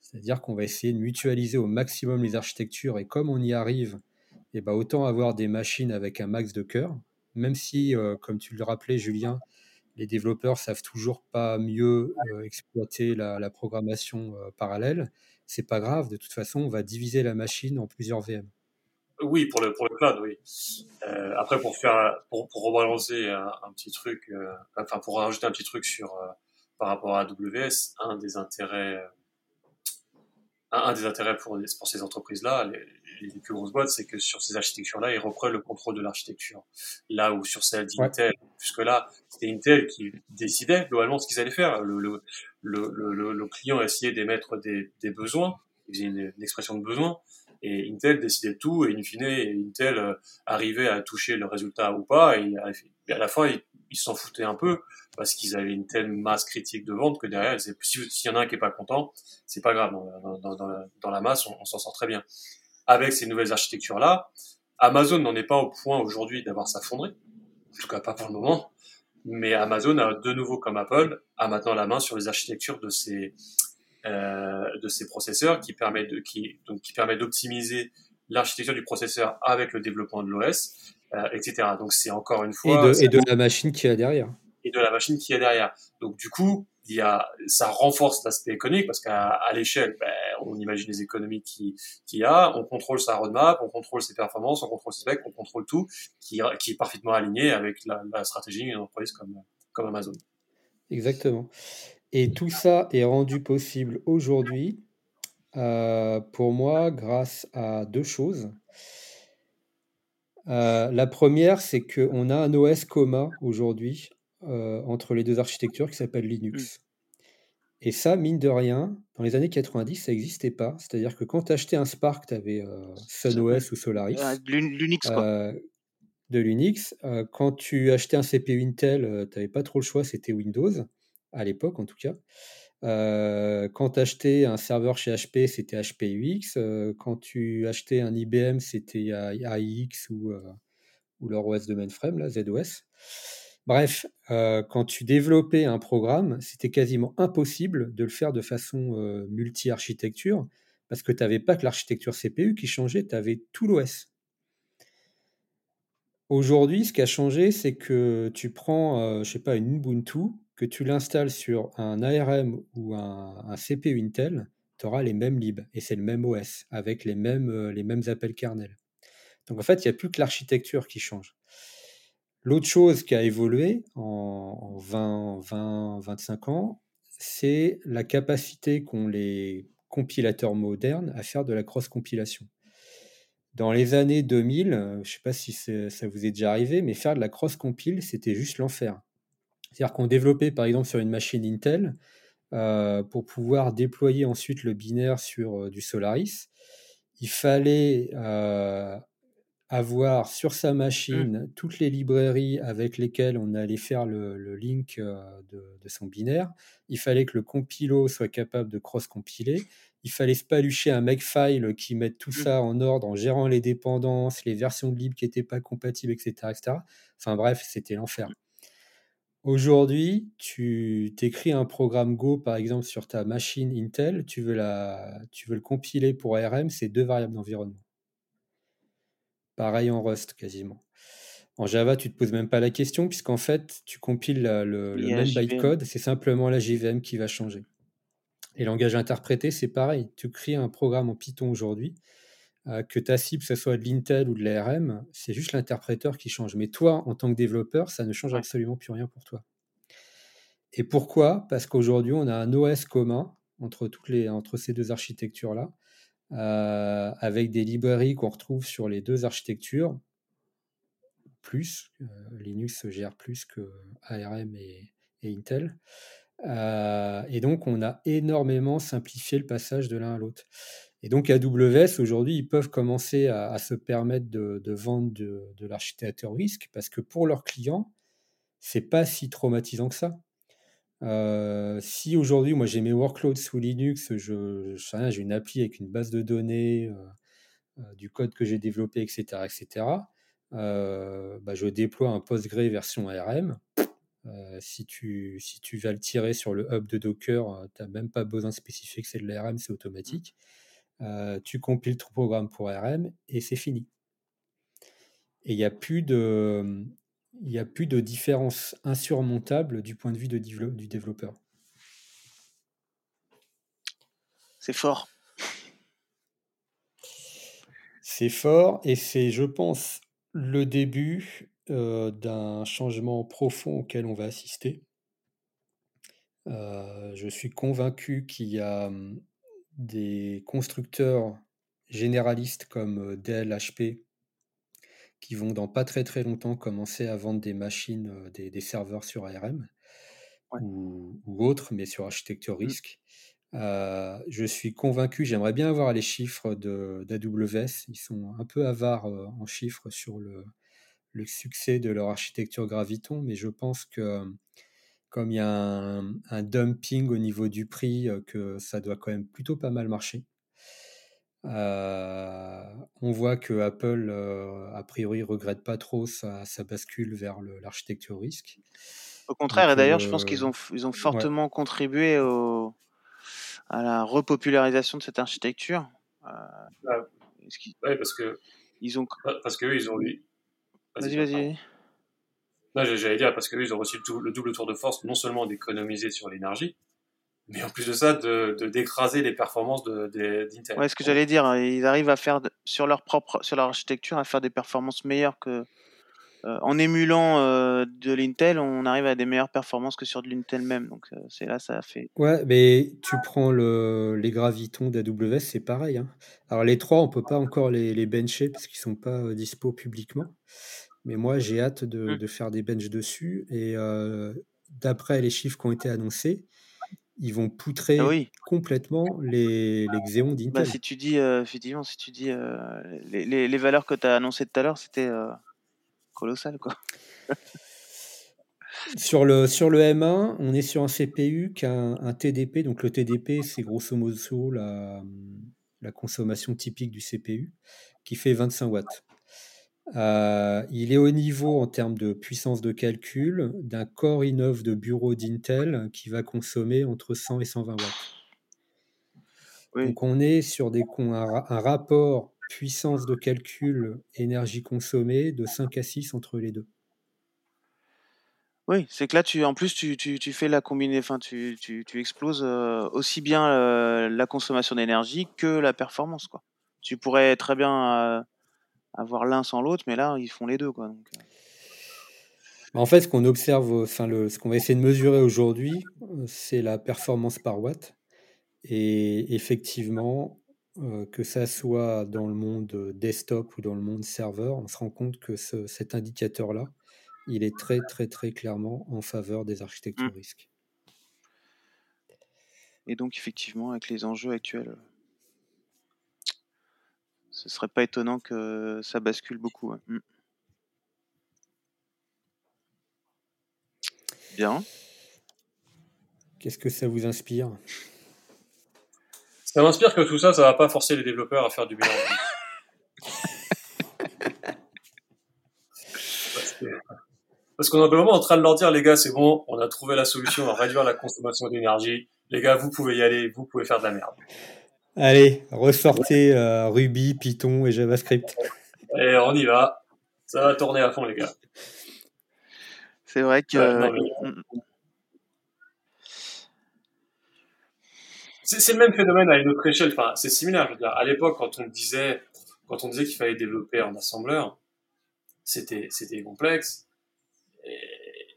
C'est-à-dire qu'on va essayer de mutualiser au maximum les architectures et comme on y arrive, eh ben, autant avoir des machines avec un max de cœur, même si, euh, comme tu le rappelais, Julien, les développeurs savent toujours pas mieux euh, exploiter la, la programmation euh, parallèle. C'est pas grave, de toute façon, on va diviser la machine en plusieurs VM. Oui, pour le, pour le cloud, oui. Euh, après, pour faire, pour, pour rebalancer un, un petit truc, euh, enfin, pour rajouter un petit truc sur, euh, par rapport à AWS, un des intérêts, un, un des intérêts pour, pour ces entreprises-là, les, les plus grosses boîtes, c'est que sur ces architectures-là, ils reprennent le contrôle de l'architecture. Là où sur celle d'Intel, jusque-là, c'était Intel qui décidait globalement ce qu'ils allaient faire. Le, le, le, le, le client essayait d'émettre des, des besoins, il faisait une, une expression de besoin, et Intel décidait tout, et in fine, Intel euh, arrivait à toucher le résultat ou pas, et à, et à la fin, ils s'en foutaient un peu, parce qu'ils avaient une telle masse critique de vente que derrière, c'est- si- s'il y en a un qui est pas content, c'est pas grave, dans, la, masse, on, on s'en sort très bien. Avec ces nouvelles architectures-là, Amazon n'en est pas au point aujourd'hui d'avoir sa fonderie, en tout cas pas pour le moment, mais Amazon de nouveau comme Apple a maintenant la main sur les architectures de euh, de ces processeurs qui permet de qui donc qui permet d'optimiser l'architecture du processeur avec le développement de l'OS, euh, etc. Donc c'est encore une Et fois de, et de la machine qui est derrière. et de la machine qui est derrière. Donc du coup, il y a, ça renforce l'aspect économique parce qu'à à l'échelle, ben, on imagine les économies qui qu'il y a, on contrôle sa roadmap, on contrôle ses performances, on contrôle ses specs, on contrôle tout, qui, qui est parfaitement aligné avec la, la stratégie d'une entreprise comme, comme Amazon. Exactement. Et tout ça est rendu possible aujourd'hui, euh, pour moi, grâce à deux choses. Euh, la première, c'est qu'on a un OS commun aujourd'hui euh, entre les deux architectures qui s'appelle Linux. Et ça, mine de rien, dans les années 90, ça n'existait pas. C'est-à-dire que quand tu achetais un Spark, tu avais SunOS ou Solaris. l'Un- L'Unix, quoi. de l'Unix. Euh, quand tu achetais un CPU Intel, tu n'avais pas trop le choix, c'était Windows, à l'époque en tout cas. Euh, quand tu achetais un serveur chez HP, c'était HPUX. Euh, quand tu achetais un IBM, c'était AIX ou, euh, leur OS de mainframe, là, ZOS. Bref, euh, quand tu développais un programme, c'était quasiment impossible de le faire de façon euh, multi-architecture parce que tu n'avais pas que l'architecture CPU qui changeait, tu avais tout l'OS. Aujourd'hui, ce qui a changé, c'est que tu prends, euh, je sais pas, une Ubuntu, que tu l'installes sur un ARM ou un, CPU Intel, tu auras les mêmes libs et c'est le même OS avec les mêmes, les mêmes appels kernel. Donc en fait, il n'y a plus que l'architecture qui change. L'autre chose qui a évolué en, 20, 20, 25 ans, c'est la capacité qu'ont les compilateurs modernes à faire de la cross-compilation. Dans les années 2000, euh, je ne sais pas si ça vous est déjà arrivé, mais faire de la cross-compile, c'était juste l'enfer. C'est-à-dire qu'on développait par exemple sur une machine Intel, euh, pour pouvoir déployer ensuite le binaire sur euh, du Solaris, il fallait avoir sur sa mmh. machine toutes les librairies avec lesquelles on allait faire le, link de, son binaire. Il fallait que le compilo soit capable de cross-compiler. Il fallait spalucher un makefile qui mette tout mmh. ça en ordre en gérant les dépendances, les versions de libre qui n'étaient pas compatibles, etc., etc. Enfin bref, c'était l'enfer. Aujourd'hui, tu t'écris un programme Go, par exemple, sur ta machine Intel, tu veux, la, tu veux le compiler pour ARM, c'est deux variables d'environnement. Pareil en Rust quasiment. En Java, tu ne te poses même pas la question, puisqu'en fait, tu compiles le, même bytecode, c'est simplement la JVM qui va changer. Et langage interprété, c'est pareil. Tu crées un programme en Python aujourd'hui, que ta cible, ce soit de l'Intel ou de l'ARM, c'est juste l'interpréteur qui change. Mais toi, en tant que développeur, ça ne change absolument plus rien pour toi. Et pourquoi? Parce qu'aujourd'hui, on a un OS commun entre, toutes les, entre ces deux architectures-là, euh, avec des librairies qu'on retrouve sur les deux architectures, plus, euh, Linux gère plus que ARM et, Intel. Euh, et donc, on a énormément simplifié le passage de l'un à l'autre. Et donc, AWS, aujourd'hui, ils peuvent commencer à, se permettre de, vendre de, de l'architecture risque parce que pour leurs clients, c'est pas si traumatisant que ça. Euh, si aujourd'hui, moi j'ai mes workloads sous Linux, j'ai une appli avec une base de données, euh, euh, du code que j'ai développé, etc., etc., bah, je déploie un Postgre version ARM. si, tu, si tu vas le tirer sur le hub de Docker, tu n'as même pas besoin de spécifier que c'est de l'ARM, c'est automatique. Tu compiles ton programme pour ARM et c'est fini. Et il n'y a plus de il a plus de différence insurmontable du point de vue de du développeur. C'est fort. C'est fort et c'est, je pense, le début euh, d'un changement profond auquel on va assister. Euh, je suis convaincu qu'il y a des constructeurs généralistes comme euh, Dell, HP, qui vont dans pas très très longtemps commencer à vendre des machines, euh, des, serveurs sur ARM ou, autres, mais sur architecture mmh. risque. Euh, je suis convaincu, j'aimerais bien avoir les chiffres d'AWS. Ils sont un peu avares en chiffres sur le, le, succès de leur architecture Graviton, mais je pense que comme il y a un, un dumping au niveau du prix, que ça doit quand même plutôt pas mal marcher. Euh, on voit que Apple, euh, a priori, regrette pas trop sa, bascule vers l'architecture risque. Au contraire, et d'ailleurs, je pense qu'ils euh, ont, ils ont fortement contribué au, à la repopularisation de cette architecture. Ah, parce que ils ont parce que ils ont Vas-y, vas-y. Non, j'allais dire parce que ils ont reçu le double tour de force, non seulement d'économiser sur l'énergie, mais en plus de ça, de, d'écraser les performances d'Intel. De, ouais, ce que j'allais dire, ils arrivent à faire sur leur propre, sur leur architecture, à faire des performances meilleures que euh, en émulant euh, de l'Intel, on arrive à des meilleures performances que sur de l'Intel même. Donc euh, c'est là, ça a fait. Ouais, mais tu prends le, les gravitons d'AWS, c'est pareil. Hein. Alors les trois, on peut pas encore les, les bencher parce qu'ils sont pas dispo publiquement. Mais moi, j'ai hâte de, mmh. de, faire des benches dessus. Et d'après les chiffres qui ont été annoncés, ils vont poutrer ah complètement les, les Xeon d'Intel. Bah, si tu dis, euh, effectivement, si tu dis euh, les, les, les, valeurs que tu as annoncées tout à l'heure, c'était euh, colossal. Quoi. sur, le, sur le M1, on est sur un CPU qui a un, TDP. Donc le TDP, c'est grosso modo la, la consommation typique du CPU, qui fait 25 watts. Euh, il est au niveau en termes de puissance de calcul d'un Core i9 de bureau d'Intel qui va consommer entre 100 et 120 watts. Donc on est sur des, un, un rapport puissance de calcul énergie consommée de 5 à 6 entre les deux. Oui, c'est que là, tu, en plus, tu, tu, tu fais la combinaison, enfin, tu, tu, tu exploses euh, aussi bien euh, la consommation d'énergie que la performance, quoi. Tu pourrais très bien avoir l'un sans l'autre, mais là, ils font les deux, quoi. Donc, En fait, ce qu'on observe, enfin, le, ce qu'on va essayer de mesurer aujourd'hui, c'est la performance par watt. Et effectivement, que ça soit dans le monde desktop ou dans le monde serveur, on se rend compte que ce, cet indicateur-là, il est très très très clairement en faveur des architectures Mm. risques. et donc, effectivement, avec les enjeux actuels, euh, ce serait pas étonnant que ça bascule beaucoup. ouais. Mm. Bien. Qu'est-ce que ça vous inspire? Ça m'inspire que tout ça, ça va pas forcer les développeurs à faire du bilan. Parce qu'on est vraiment en train de leur dire, les gars, c'est bon, on a trouvé la solution à réduire la consommation d'énergie. Les gars, vous pouvez y aller, vous pouvez faire de la merde. Allez, ressortez euh, Ruby, Python et JavaScript. Et on y va. Ça va tourner à fond, les gars. C'est vrai que. Ouais, non, mais-. C'est le même phénomène à une autre échelle. Enfin, c'est similaire. Je veux dire, à l'époque, quand on disait, quand on disait qu'il fallait développer en assembleur, c'était, c'était complexe. Et-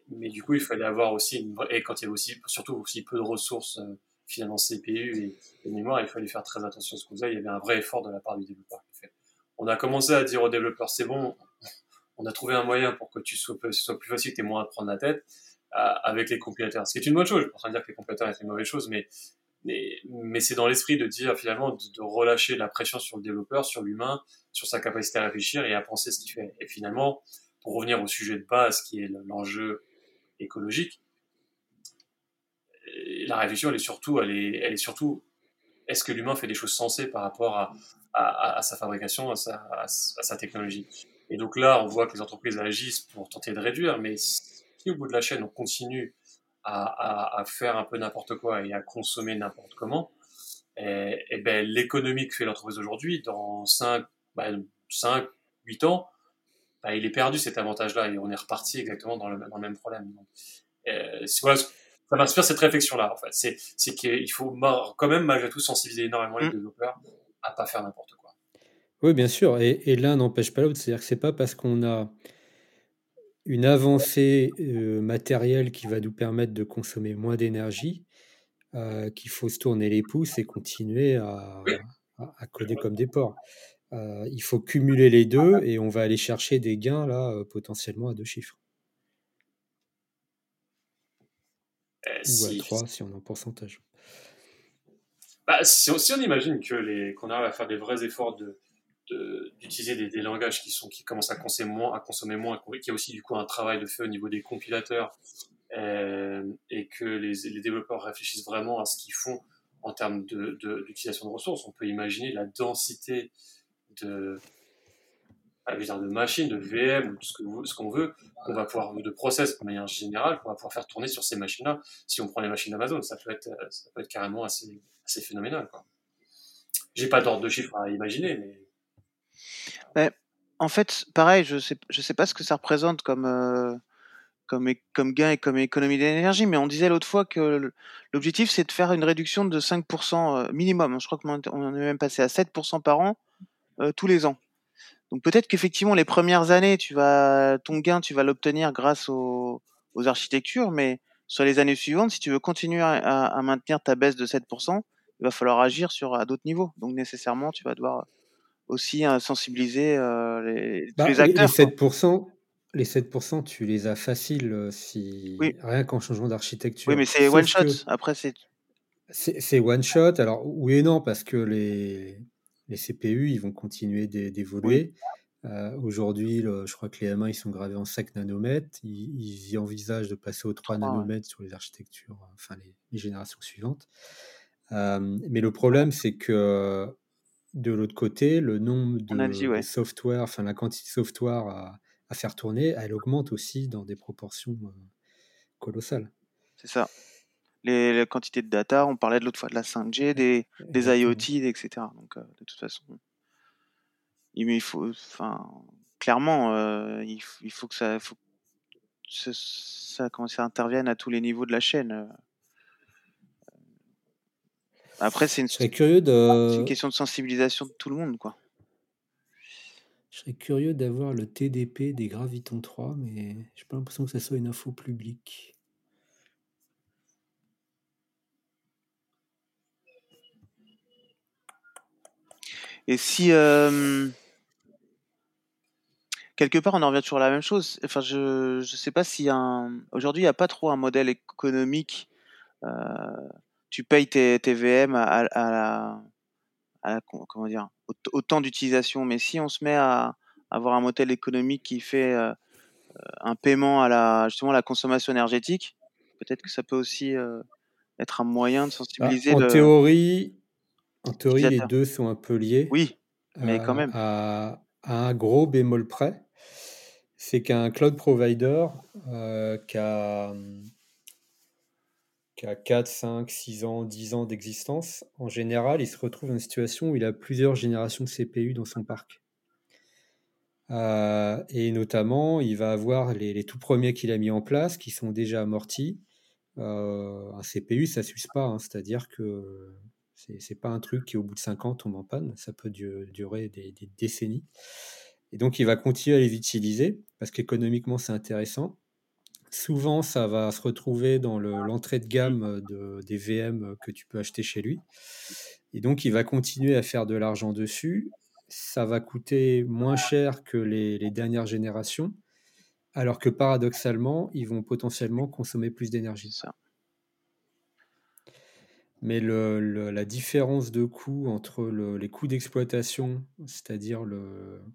mais du coup, il fallait avoir aussi une vraie- et quand il y avait aussi, surtout aussi peu de ressources, euh, finalement CPU et, mémoire, il fallait faire très attention à ce qu'on faisait. Il y avait un vrai effort de la part du développeur. On a commencé à dire aux développeurs, c'est bon, on a trouvé un moyen pour que tu sois, soit plus facile, que tu aies moins à prendre la tête, avec les compilateurs. Ce qui est une bonne chose. Je suis pas en train de dire que les compilateurs étaient une mauvaise chose, mais c'est dans l'esprit de dire finalement de, de relâcher la pression sur le développeur, sur l'humain, sur sa capacité à réfléchir et à penser ce qu'il fait. Et finalement, pour revenir au sujet de base qui est l'enjeu écologique, la réflexion elle est surtout, elle est, elle est surtout, est-ce que l'humain fait des choses sensées par rapport à, sa fabrication, à sa, à, sa technologie? Et donc là, on voit que les entreprises agissent pour tenter de réduire, mais si au bout de la chaîne on continue à, faire un peu n'importe quoi et à consommer n'importe comment, et, et ben, l'économie que fait l'entreprise aujourd'hui, dans 5, bah, 5, 8 ans, bah, il est perdu cet avantage-là et on est reparti exactement dans le, même problème. Euh, ça m'inspire cette réflexion-là, en fait. C'est, c'est qu'il faut quand même, malgré tout, sensibiliser énormément les développeurs à pas faire n'importe quoi. Oui, bien sûr. Et, et l'un n'empêche pas l'autre. C'est-à-dire que c'est pas parce qu'on a une avancée euh, matérielle qui va nous permettre de consommer moins d'énergie, euh, qu'il faut se tourner les pouces et continuer à, à, à coder comme des porcs. Euh, il faut cumuler les deux et on va aller chercher des gains là potentiellement à deux chiffres. Euh, Ou si, à trois si on est en pourcentage. Bah, si, on, si, on, imagine que les qu'on arrive à faire des vrais efforts de d'utiliser des, des, langages qui sont qui commencent à consommer moins à consommer moins qu'il y a aussi du coup un travail de fait au niveau des compilateurs euh, et que les, les, développeurs réfléchissent vraiment à ce qu'ils font en termes d'utilisation de, de, ressources on peut imaginer la densité de dire, de machines, de VM, ou ce qu'on ce qu'on veut, qu'on va pouvoir, de process de manière générale, qu'on va pouvoir faire tourner sur ces machines-là. Si on prend les machines d'Amazon, ça peut être, ça peut être carrément assez, assez phénoménal. J'ai pas d'ordre de chiffre à imaginer, mais. mais. En fait, pareil, je sais, je sais pas ce que ça représente comme, euh, comme, comme gain et comme économie d'énergie, mais on disait l'autre fois que l'objectif c'est de faire une réduction de 5% minimum. Je crois qu'on est même passé à 7% par an euh, tous les ans. Donc peut-être qu'effectivement les premières années, tu vas ton gain, tu vas l'obtenir grâce aux, aux, architectures, mais sur les années suivantes, si tu veux continuer à, à, maintenir ta baisse de 7%, il va falloir agir sur à d'autres niveaux. Donc nécessairement, tu vas devoir aussi euh, sensibiliser euh, les, bah, les, acteurs. Les 7%, les 7%, tu les as faciles euh, si oui. rien qu'en changeant d'architecture. Oui, mais c'est one shot. Après, c'est c'est one shot. Alors oui et non parce que les les CPU, ils vont continuer d'évoluer. Oui. Euh, Aujourd'hui, je crois que les M1, ils sont gravés en 5 nanomètres. Ils, ils y envisagent de passer aux 3 nanomètres sur les architectures, enfin les, les générations suivantes. Euh, mais le problème, c'est que de l'autre côté, le nombre de, de ouais. software, enfin la quantité de software à, à faire tourner, elle augmente aussi dans des proportions euh, colossales. C'est ça. Les, la quantité de data, on parlait de l'autre fois de la 5G, des, des. IoT, etc. Donc, euh, de toute façon, il, faut, enfin, clairement, euh, il, faut que ça, faut que ça, comment ça intervienne à tous les niveaux de la chaîne. euh. Après, c'est une, Je serais curieux c'est une question de sensibilisation de tout le monde, quoi. je serais curieux d'avoir le TDP des Graviton 3, mais j'ai pas l'impression que ça soit une info publique. Et si euh, quelque part on en revient toujours à la même chose. Enfin, je je sais pas si un aujourd'hui il n'y a pas trop un modèle économique. euh, tu payes tes, tes VM à, à, à la, à la- comment dire au, au temps d'utilisation. Mais si on se met à avoir un modèle économique qui fait euh, un paiement à la justement à la consommation énergétique, peut-être que ça peut aussi être un moyen de Bah, sensibiliser en le théorie, en théorie, les deux sont un peu liés. Oui, mais quand euh, même. à, à un gros bémol près, c'est qu'un cloud provider euh, qui, a, qui a 4, 5, 6 ans, 10 ans d'existence, en général, il se retrouve dans une situation où il a plusieurs générations de CPU dans son parc. Euh, et notamment, il va avoir les, les tout premiers qu'il a mis en place qui sont déjà amortis. Euh, un CPU, ça ne s'use pas, hein, c'est-à-dire que c'est pas un truc qui, au bout de 5 ans, tombe en panne. Ça peut du- durer des, décennies. Et donc, il va continuer à les utiliser parce qu'économiquement, c'est intéressant. Souvent, ça va se retrouver dans le- l'entrée de gamme de, des VM que tu peux acheter chez lui. Et donc, il va continuer à faire de l'argent dessus. Ça va coûter moins cher que les, dernières générations, alors que paradoxalement, ils vont potentiellement consommer plus d'énergie. Mais la différence de coût entre le- les coûts d'exploitation, c'est-à-dire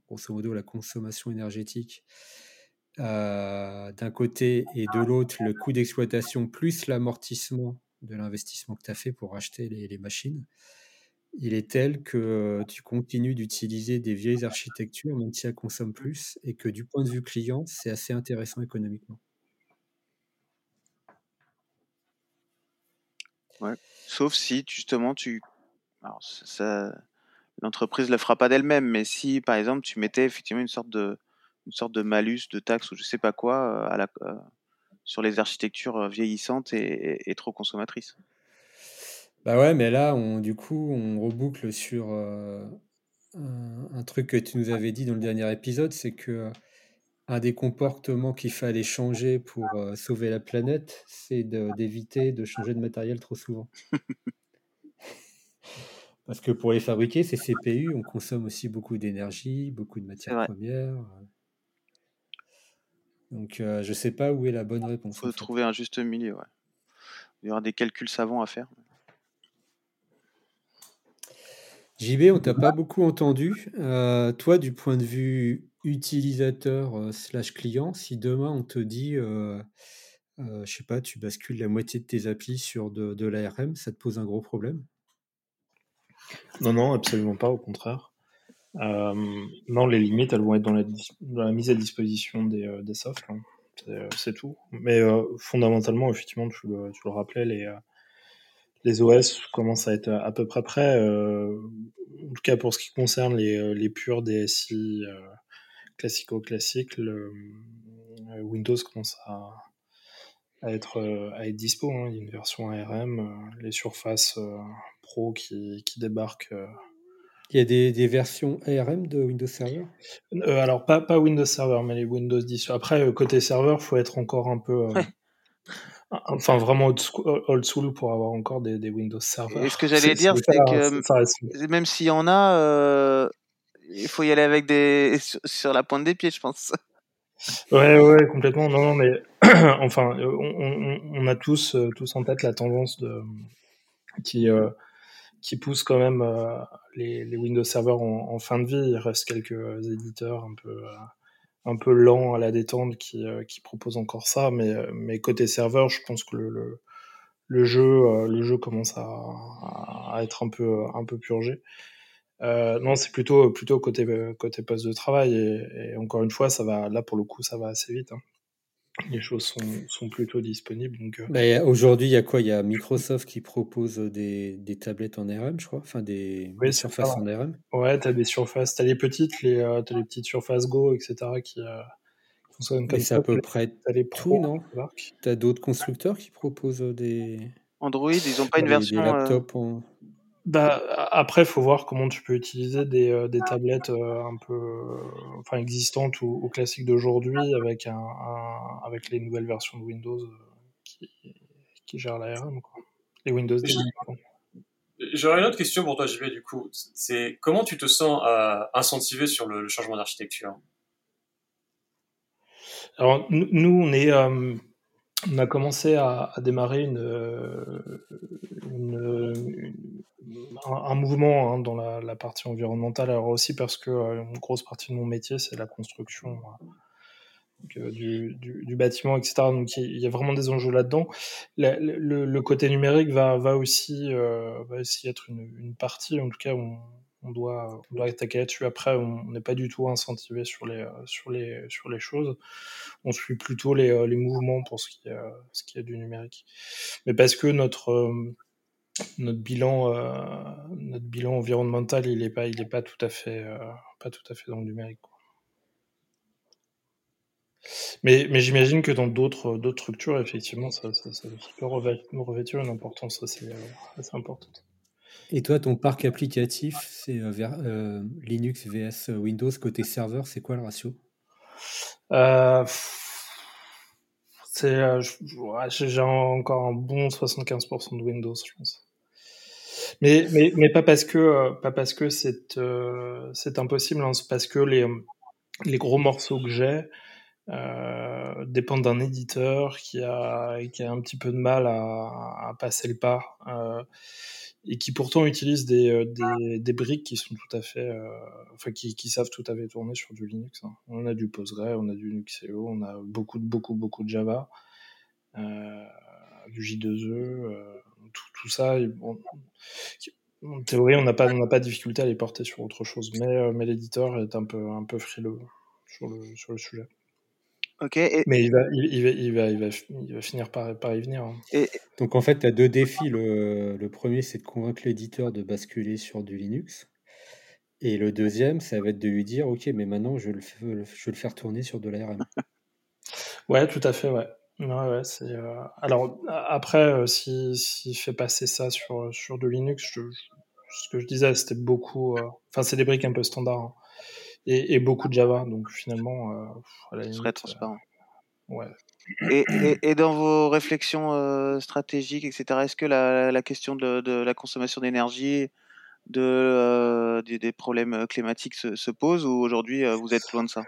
grosso modo la consommation énergétique, euh, d'un côté, et de l'autre, le coût d'exploitation plus l'amortissement de l'investissement que tu as fait pour acheter les, machines, il est tel que tu continues d'utiliser des vieilles architectures, même si elles consomment plus, et que du point de vue client, c'est assez intéressant économiquement. Sauf si justement tu, alors ça, l'entreprise le fera pas d'elle-même, mais si par exemple tu mettais effectivement une sorte de, une sorte de malus, de taxe ou je sais pas quoi euh, euh, sur les architectures euh, vieillissantes et, trop consommatrices. Bah ouais, mais là, on, du coup, on reboucle sur un, truc que tu nous avais dit dans le dernier épisode, c'est que un des comportements qu'il fallait changer pour euh, sauver la planète, c'est d'éviter de changer de matériel trop souvent. Parce que pour les fabriquer, ces CPU, on consomme aussi beaucoup d'énergie, beaucoup de matières premières. Donc, euh, je sais pas où est la bonne réponse Faut en fait. trouver un juste milieu. Ouais. Il y aura des calculs savants à faire. JB, on t'a pas beaucoup entendu. Euh, toi, du point de vue utilisateur slash client, si demain on te dit, euh, euh, je sais pas, tu bascules la moitié de tes applis sur de, l'ARM, ça te pose un gros problème? Non, non, absolument pas, au contraire. Non, les limites, elles vont être dans la, dans la mise à disposition des, des softs. hein. C'est tout. Mais fondamentalement, effectivement, tu le, tu le rappelais, les, les OS commencent à être à peu près prêts. en tout cas, pour ce qui concerne les, les purs DSI classico-classiques, le, euh, Windows commence à, à être, euh, à être dispo. hein. Il y a une version ARM, euh, les surfaces euh, Pro qui, qui débarquent. euh, Il y a des, des versions ARM de Windows Server? Euh, alors pas, pas Windows Server, mais les Windows 10. Après, côté serveur, faut être encore un peu, euh, enfin vraiment old school, old school pour avoir encore des, des Windows Server. Et ce que j'allais dire, c'est que ça- même s'il y en a, euh, il faut y aller avec des sur, la pointe des pieds, je pense. Ouais, ouais, complètement. Non, non, mais enfin, euh, on, a tous, euh, tous en tête la tendance de qui euh, qui pousse quand même les, les Windows Server en, fin de vie. Il reste quelques éditeurs un peu un peu lents à la détente qui qui proposent encore ça, mais mais côté serveur, je pense que le le, le jeu le jeu commence à, à être un peu un peu purgé. Non, c'est plutôt plutôt côté côté poste de travail et, encore une fois, ça va là pour le coup, ça va assez vite. Hein. Les choses sont, sont, plutôt disponibles. Donc, bah, aujourd'hui, il y a quoi? Il y a Microsoft qui propose des, des, tablettes en RM, je crois, enfin des, surfaces en RM. Ouais, tu as des surfaces, tu as les petites, les, as les petites surfaces Go, etc. qui, c'est à peu près tout, non? Tu as d'autres constructeurs qui proposent des. Android, ils n'ont pas une version. Euh, bah, après, il faut voir comment tu peux utiliser des, euh, des tablettes euh, un peu enfin, existantes ou, classiques d'aujourd'hui avec, un, avec les nouvelles versions de Windows qui, qui gèrent l'ARM. Les Windows 10. J'aurais une autre question pour toi, JB, du coup. C'est comment tu te sens incentivé sur le changement d'architecture? Alors nous, on est, euh, on a commencé à, démarrer une, un, mouvement hein, dans la, partie environnementale. Alors aussi parce que euh, une grosse partie de mon métier, c'est la construction. Euh, du, du, bâtiment, etc. Donc il y a vraiment des enjeux là-dedans. Le, côté numérique va, va, aussi, va aussi être une, une, partie, en tout cas, on, on doit, attaquer là-dessus. Après, on n'est pas du tout incentivé sur les, euh, sur, les, choses. On suit plutôt les, euh, mouvements pour ce qui, est, euh, ce qui est du numérique. Mais parce que notre, bilan, environnemental, il n'est pas, tout à fait, pas tout à fait dans le numérique. Mais, j'imagine que dans d'autres structures, effectivement, ça, peut revêtir une importance assez importante. Et toi, ton parc applicatif, c'est euh, euh, Linux vs Windows. Côté serveur, c'est quoi le ratio? Euh, J'ai encore un bon 75% de Windows, je pense. Mais, mais, mais pas parce que pas parce que c'est c'est impossible, hein, c'est parce que les, les gros morceaux que j'ai dépendent d'un éditeur qui a, qui a un petit peu de mal à passer le pas et qui pourtant utilisent des, euh, des, des, briques qui sont tout à fait, euh, enfin qui, qui, savent tout à fait tourner sur du Linux. Hein. On a du Postgre, on a du Nuxeo, on a beaucoup beaucoup beaucoup de Java, euh, du J2E, euh, tout, tout, ça. en théorie, on n'a pas on n'a pas de difficulté à les porter sur autre chose, mais mais l'éditeur est un peu un peu frileux sur le sur le sujet. Mais il va, il, va, il, va, il, va, il va finir par, par y venir. Hein. Et... Donc en fait, tu as deux défis. Le, le premier, c'est de convaincre l'éditeur de basculer sur du Linux. Et le deuxième, ça va être de lui dire, OK, mais maintenant, je, le, je vais le faire tourner sur de l'ARM. ouais, tout à fait, ouais. ouais, ouais c'est, euh... Alors après, euh, s'il si, fait passer ça sur, sur de Linux, je, ce que je disais, c'était beaucoup... Euh, enfin, c'est des briques un peu standards. Hein et, beaucoup de Java. Donc finalement, euh, à la serait transparent. Euh, ouais. Et, et, dans vos réflexions euh, stratégiques, etc., est-ce que la, la question de, de, la consommation d'énergie, de, des, problèmes climatiques se, se pose ou aujourd'hui vous êtes loin de ça?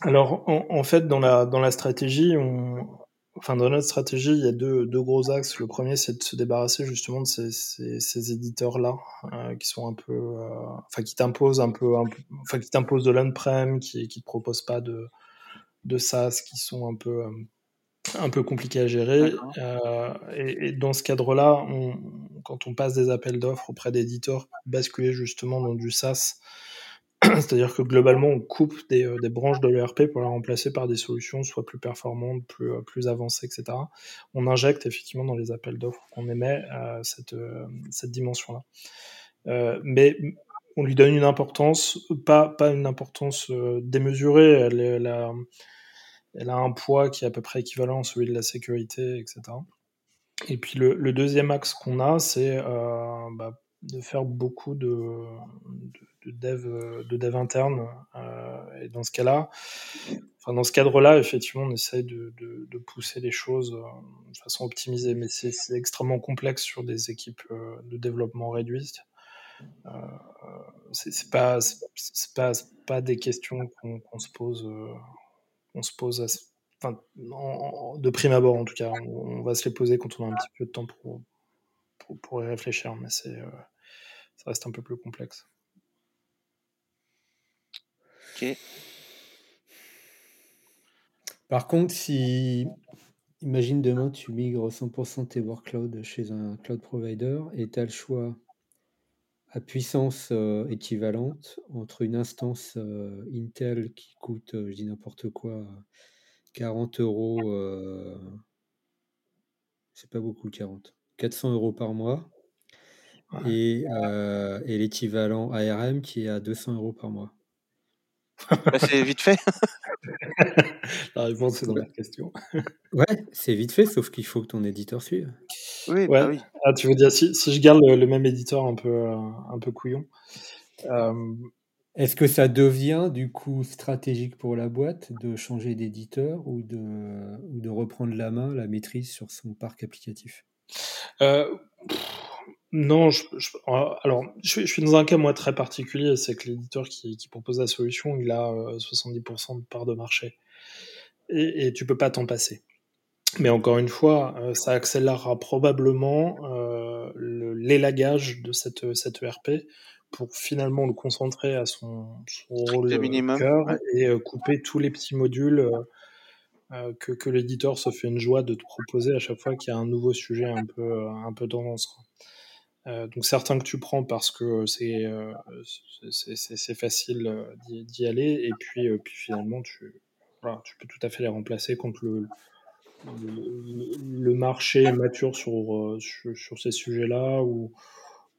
Alors en, en, fait, dans la, dans la stratégie, on, Enfin, dans notre stratégie, il y a deux, deux gros axes. Le premier, c'est de se débarrasser justement de ces, ces, ces éditeurs-là, euh, qui sont un peu, euh, enfin, qui t'imposent un peu, un peu enfin, qui t'imposent de l'on-prem, qui, qui te proposent pas de, de SaaS, qui sont un peu, euh, un peu compliqués à gérer. Euh, et, et, dans ce cadre-là, on, quand on passe des appels d'offres auprès d'éditeurs, basculer justement dans du SaaS, C'est-à-dire que globalement, on coupe des, euh, branches de l'ERP pour les remplacer par des solutions soit plus performantes, plus, euh, plus avancées, etc. On injecte effectivement dans les appels d'offres qu'on émet euh, cette, cette dimension-là. Mais on lui donne une importance, pas, pas une importance démesurée, elle, a, un poids qui est à peu près équivalent à celui de la sécurité, etc. Et puis le, le deuxième axe qu'on a, c'est bah, de faire beaucoup de, de de dev, euh, de dev interne. Euh, et dans ce cas-là, enfin, dans ce cadre-là, effectivement, on essaye de, de, pousser les choses euh, de façon optimisée, mais c'est extrêmement complexe sur des équipes de développement réduites. Euh, c'est pas, pas, pas des questions qu'on qu se pose, on se pose, enfin, de prime abord en tout cas. On, va se les poser quand on a un petit peu de temps pour, pour, pour y réfléchir, mais c'est, ça reste un peu plus complexe. Par contre, si, imagine demain, tu migres 100% tes workloads chez un cloud provider et tu as le choix à puissance euh, équivalente entre une instance euh, Intel qui coûte, euh, je dis n'importe quoi, 40 euros, euh, c'est pas beaucoup 40, 400 euros par mois, Ouais. et, euh, et l'équivalent ARM qui est à 200 euros par mois. Bah, c'est vite fait. La réponse est dans la question. Ouais, c'est vite fait, sauf qu'il faut que ton éditeur suive. Oui, Ouais. bah oui. Ah, tu veux dire, si, si je garde le, le même éditeur un peu, euh, un peu couillon, euh, Est-ce que ça devient du coup stratégique pour la boîte de changer d'éditeur ou de, ou de reprendre la main, la maîtrise sur son parc applicatif? Euh, pff, non, je, je- euh, alors je, suis- je suis dans un cas moi très particulier, c'est que l'éditeur qui, qui propose la solution, il a euh, 70% de part de marché et, et tu peux pas t'en passer. Mais encore une fois, euh, ça accélérera probablement euh, le- l'élagage de cette, cette ERP pour finalement le concentrer à son, son rôle Le euh, minimum, cœur ouais. et euh, couper tous les petits modules euh, euh, que, que l'éditeur se fait une joie de te proposer à chaque fois qu'il y a un nouveau sujet un peu, euh, un peu tendance. Euh, donc certains que tu prends parce que c'est euh, c'est- facile euh, d'y aller et puis, euh, puis finalement tu, voilà, tu peux tout à fait les remplacer contre le, le, le marché est mature sur, sur, sur ces sujets-là ou,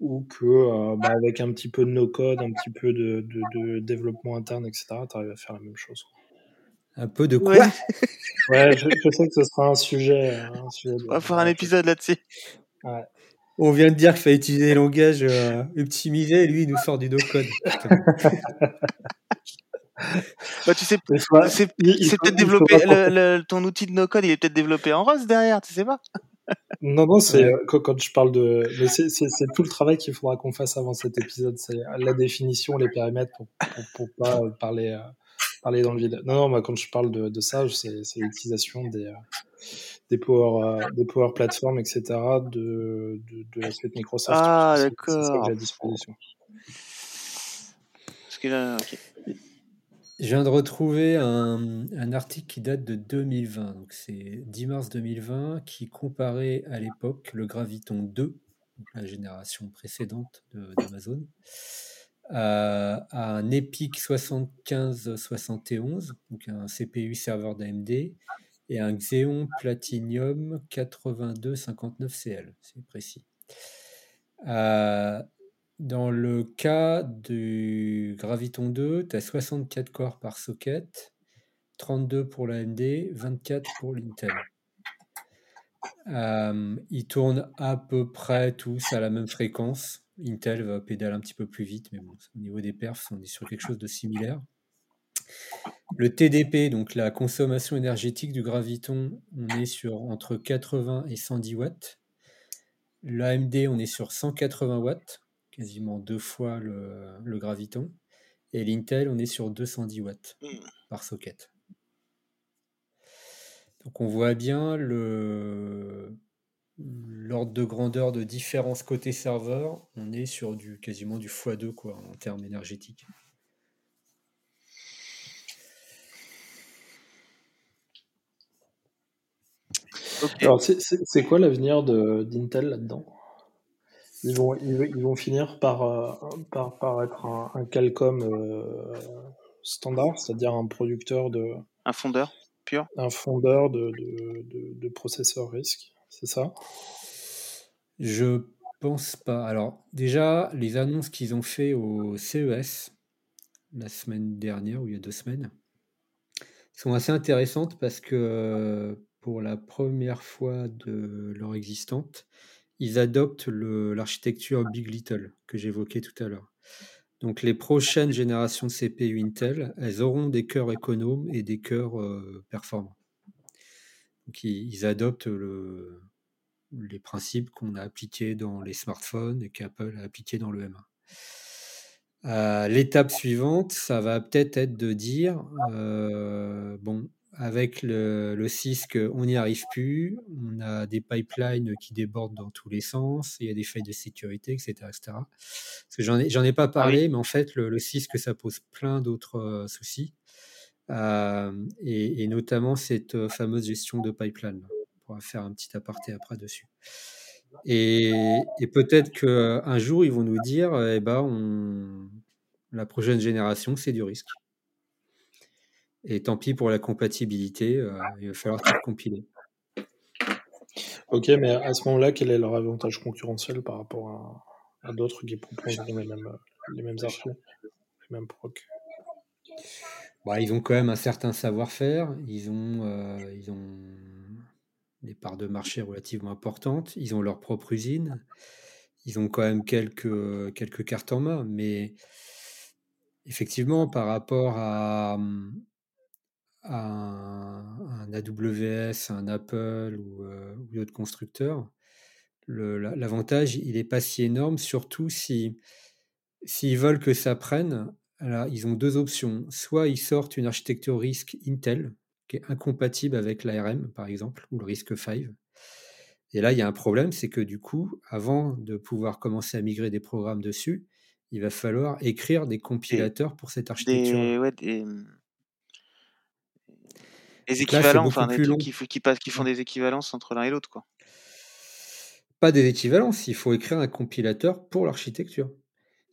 ou que euh, bah, avec un petit peu de no-code, un petit peu de, de, de développement interne, etc., tu arrives à faire la même chose. Un peu de quoi? Ouais. Ouais, je, je sais que ce sera un sujet. Un sujet de- On va faire un épisode là-dessus. Ouais. On vient de dire qu'il fallait utiliser des langages euh, optimisés et lui il nous sort du no-code. Bah, tu sais, c'est peut-être développé. pas Le, le- ton outil de no-code, il est peut-être développé en Rust derrière, tu sais pas Non, non, c'est euh, quand, je parle de. C'est tout le travail qu'il faudra qu'on fasse avant cet épisode. C'est la définition, les périmètres pour, pour, pour pas euh, parler, parler dans le vide. Non, non, moi, quand je parle de, de ça, c'est c'est l'utilisation des, euh, des, power, euh, des power platforms, etc., de, de, de la suite Microsoft. Ah, C'est- C'est ça que d'accord. j'ai à disposition. Parce que là, ok. Je viens de retrouver un, un article qui date de 2020, donc c'est 10 mars 2020, qui comparait à l'époque le Graviton 2, donc la génération précédente de- d'Amazon, à, à un EPIC 7571, donc un CPU serveur d'AMD, et un Xeon Platinum 8259CL, c'est précis. Euh, dans le cas du Graviton 2, tu as 64 corps par socket, 32 pour l'AMD, 24 pour l'Intel. Euh, ils tournent à peu près tous à la même fréquence. Intel va pédaler un petit peu plus vite, mais bon, au niveau des perfs, on est sur quelque chose de similaire. Le TDP, donc la consommation énergétique du Graviton, on est sur entre 80 et 110 watts. L'AMD, on est sur 180 watts, quasiment deux fois le, le Graviton. Et l'Intel, on est sur 210 watts Mm. par socket. Donc on voit bien le l'ordre de grandeur de différence côté serveur. On est sur du quasiment du x2 quoi, en termes énergétiques. Alors, c'est- c'est c'est quoi l'avenir de- d'Intel là-dedans? Ils vont, ils, vont- ils vont finir par, euh, par, par être un, un Qualcomm euh, standard, c'est-à-dire un producteur de, Un fondeur pur? un fondeur de, de, de, de processeurs RISC, ça? Je pense pas. Alors déjà, les annonces qu'ils ont fait au CES la semaine dernière, ou il y a deux semaines, sont assez intéressantes parce que pour la première fois de leur existante, ils adoptent l'architecture Big Little que j'évoquais tout à l'heure. Donc les prochaines générations de CPU Intel, elles auront des cœurs économes et des cœurs euh, performants. Donc ils adoptent le, les principes qu'on a appliqués dans les smartphones et qu'Apple a appliqués dans le M1. Euh, L'étape suivante, ça va peut-être être de dire, euh, bon, avec le, le CISC, on n'y arrive plus, on a des pipelines qui débordent dans tous les sens, il y a des failles de sécurité, etc. etc. Parce que j'en ai, pas parlé, mais en fait, le, le CISC, ça pose plein d'autres euh, soucis, et, et notamment cette fameuse gestion de pipeline. Pourra faire un petit aparté après dessus. Et, et peut-être qu'un jour, ils vont nous dire, eh ben, on... la prochaine génération, c'est du risque. Et tant pis pour la compatibilité, euh, il va falloir tout compiler. Ok, mais à ce moment-là, quel est leur avantage concurrentiel par rapport à, à d'autres qui proposent les mêmes, les mêmes archives, les mêmes procs bah, Ils ont quand même un certain savoir-faire, ils ont, euh, ils ont des parts de marché relativement importantes, ils ont leur propre usine, ils ont quand même quelques, quelques cartes en main, mais effectivement, par rapport à, un, AWS, un Apple ou, euh, d'autres constructeurs, l'avantage, il n'est pas si énorme, surtout si s'ils veulent que ça prenne. Alors, ils ont deux options. Soit ils sortent une architecture risque Intel, qui est incompatible avec l'ARM, par exemple, ou le risque 5. Et là, il y a un problème, c'est que du coup, avant de pouvoir commencer à migrer des programmes dessus, il va falloir écrire des compilateurs pour cette architecture. Des, des équivalents, enfin des trucs qui, qui, passent, qui font des équivalences entre l'un et l'autre, quoi. Pas des équivalences, il faut écrire un compilateur pour l'architecture.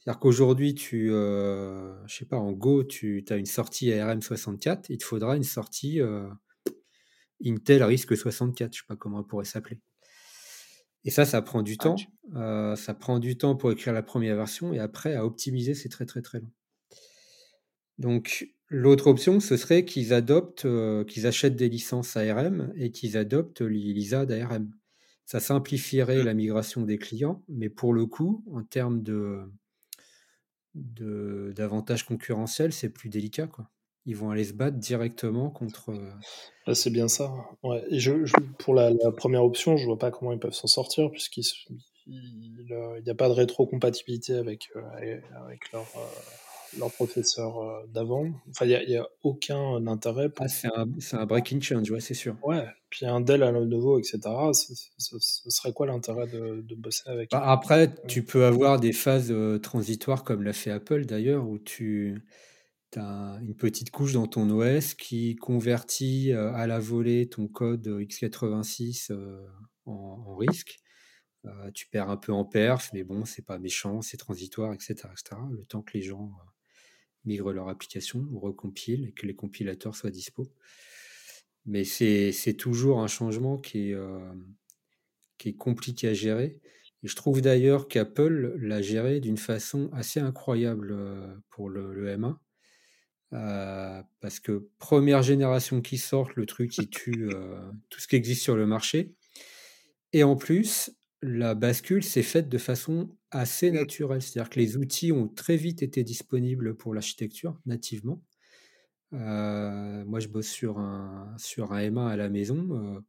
C'est-à-dire qu'aujourd'hui, tu, euh, je sais pas, en Go, tu as une sortie ARM64, il te faudra une sortie euh, Intel RISC 64, je sais pas comment on pourrait s'appeler. Et ça, ça prend du ah, temps. Euh, ça prend du temps pour écrire la première version et après, à optimiser, c'est très très très long. Donc, L'autre option, ce serait qu'ils adoptent, qu'ils achètent des licences ARM et qu'ils adoptent l'ISA d'ARM. Ça simplifierait la migration des clients, mais pour le coup, en termes de, d'avantages concurrentiels, c'est plus délicat. Quoi. Ils vont aller se battre directement contre. Euh, c'est bien ça. Ouais. Et je, pour la, première option, je vois pas comment ils peuvent s'en sortir, puisqu'il n'y a pas de rétrocompatibilité avec, euh, avec leur leur professeur euh, d'avant. Enfin, il n'y a, aucun intérêt. Pour... Ah, c'est un, breaking change, ouais, c'est sûr. Ouais, puis un Dell à nouveau, etc. Ce, serait quoi l'intérêt de, bosser avec bah, Après, tu peux avoir des phases euh, transitoires comme l'a fait Apple d'ailleurs, où tu as une petite couche dans ton OS qui convertit euh, à la volée ton code x86 en, en, risque. tu perds un peu en perf, mais bon, c'est pas méchant, c'est transitoire, etc., etc. Le temps que les gens migrent leur application recompilent et que les compilateurs soient dispo. Mais c'est toujours un changement qui est, euh, qui compliqué à gérer. Et je trouve d'ailleurs qu'Apple l'a géré d'une façon assez incroyable euh, pour le, le M1. Euh, parce que première génération qui sort, le truc qui tue tout ce qui existe sur le marché. Et en plus, la bascule s'est faite de façon assez naturelle. C'est-à-dire que les outils ont très vite été disponibles pour l'architecture nativement. Euh, moi, je bosse sur un, sur un M1 à la maison. Euh,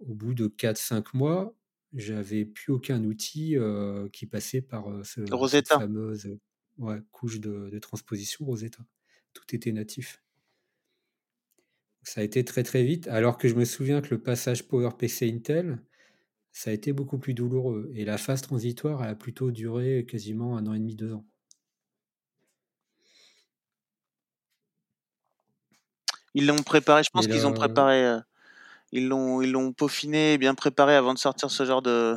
au bout de 4-5 mois, j'avais plus aucun outil euh, qui passait par ce, cette fameuse couche de, de, transposition Rosetta. Tout était natif. Ça a été très très vite, alors que je me souviens que le passage PowerPC Intel, ça a été beaucoup plus douloureux. Et la phase transitoire, elle a plutôt duré quasiment un an et demi, deux ans. Ils l'ont préparé, je pense qu'ils ont préparé, euh, ils l'ont, ils l'ont peaufiné, bien préparé avant de sortir ce genre de.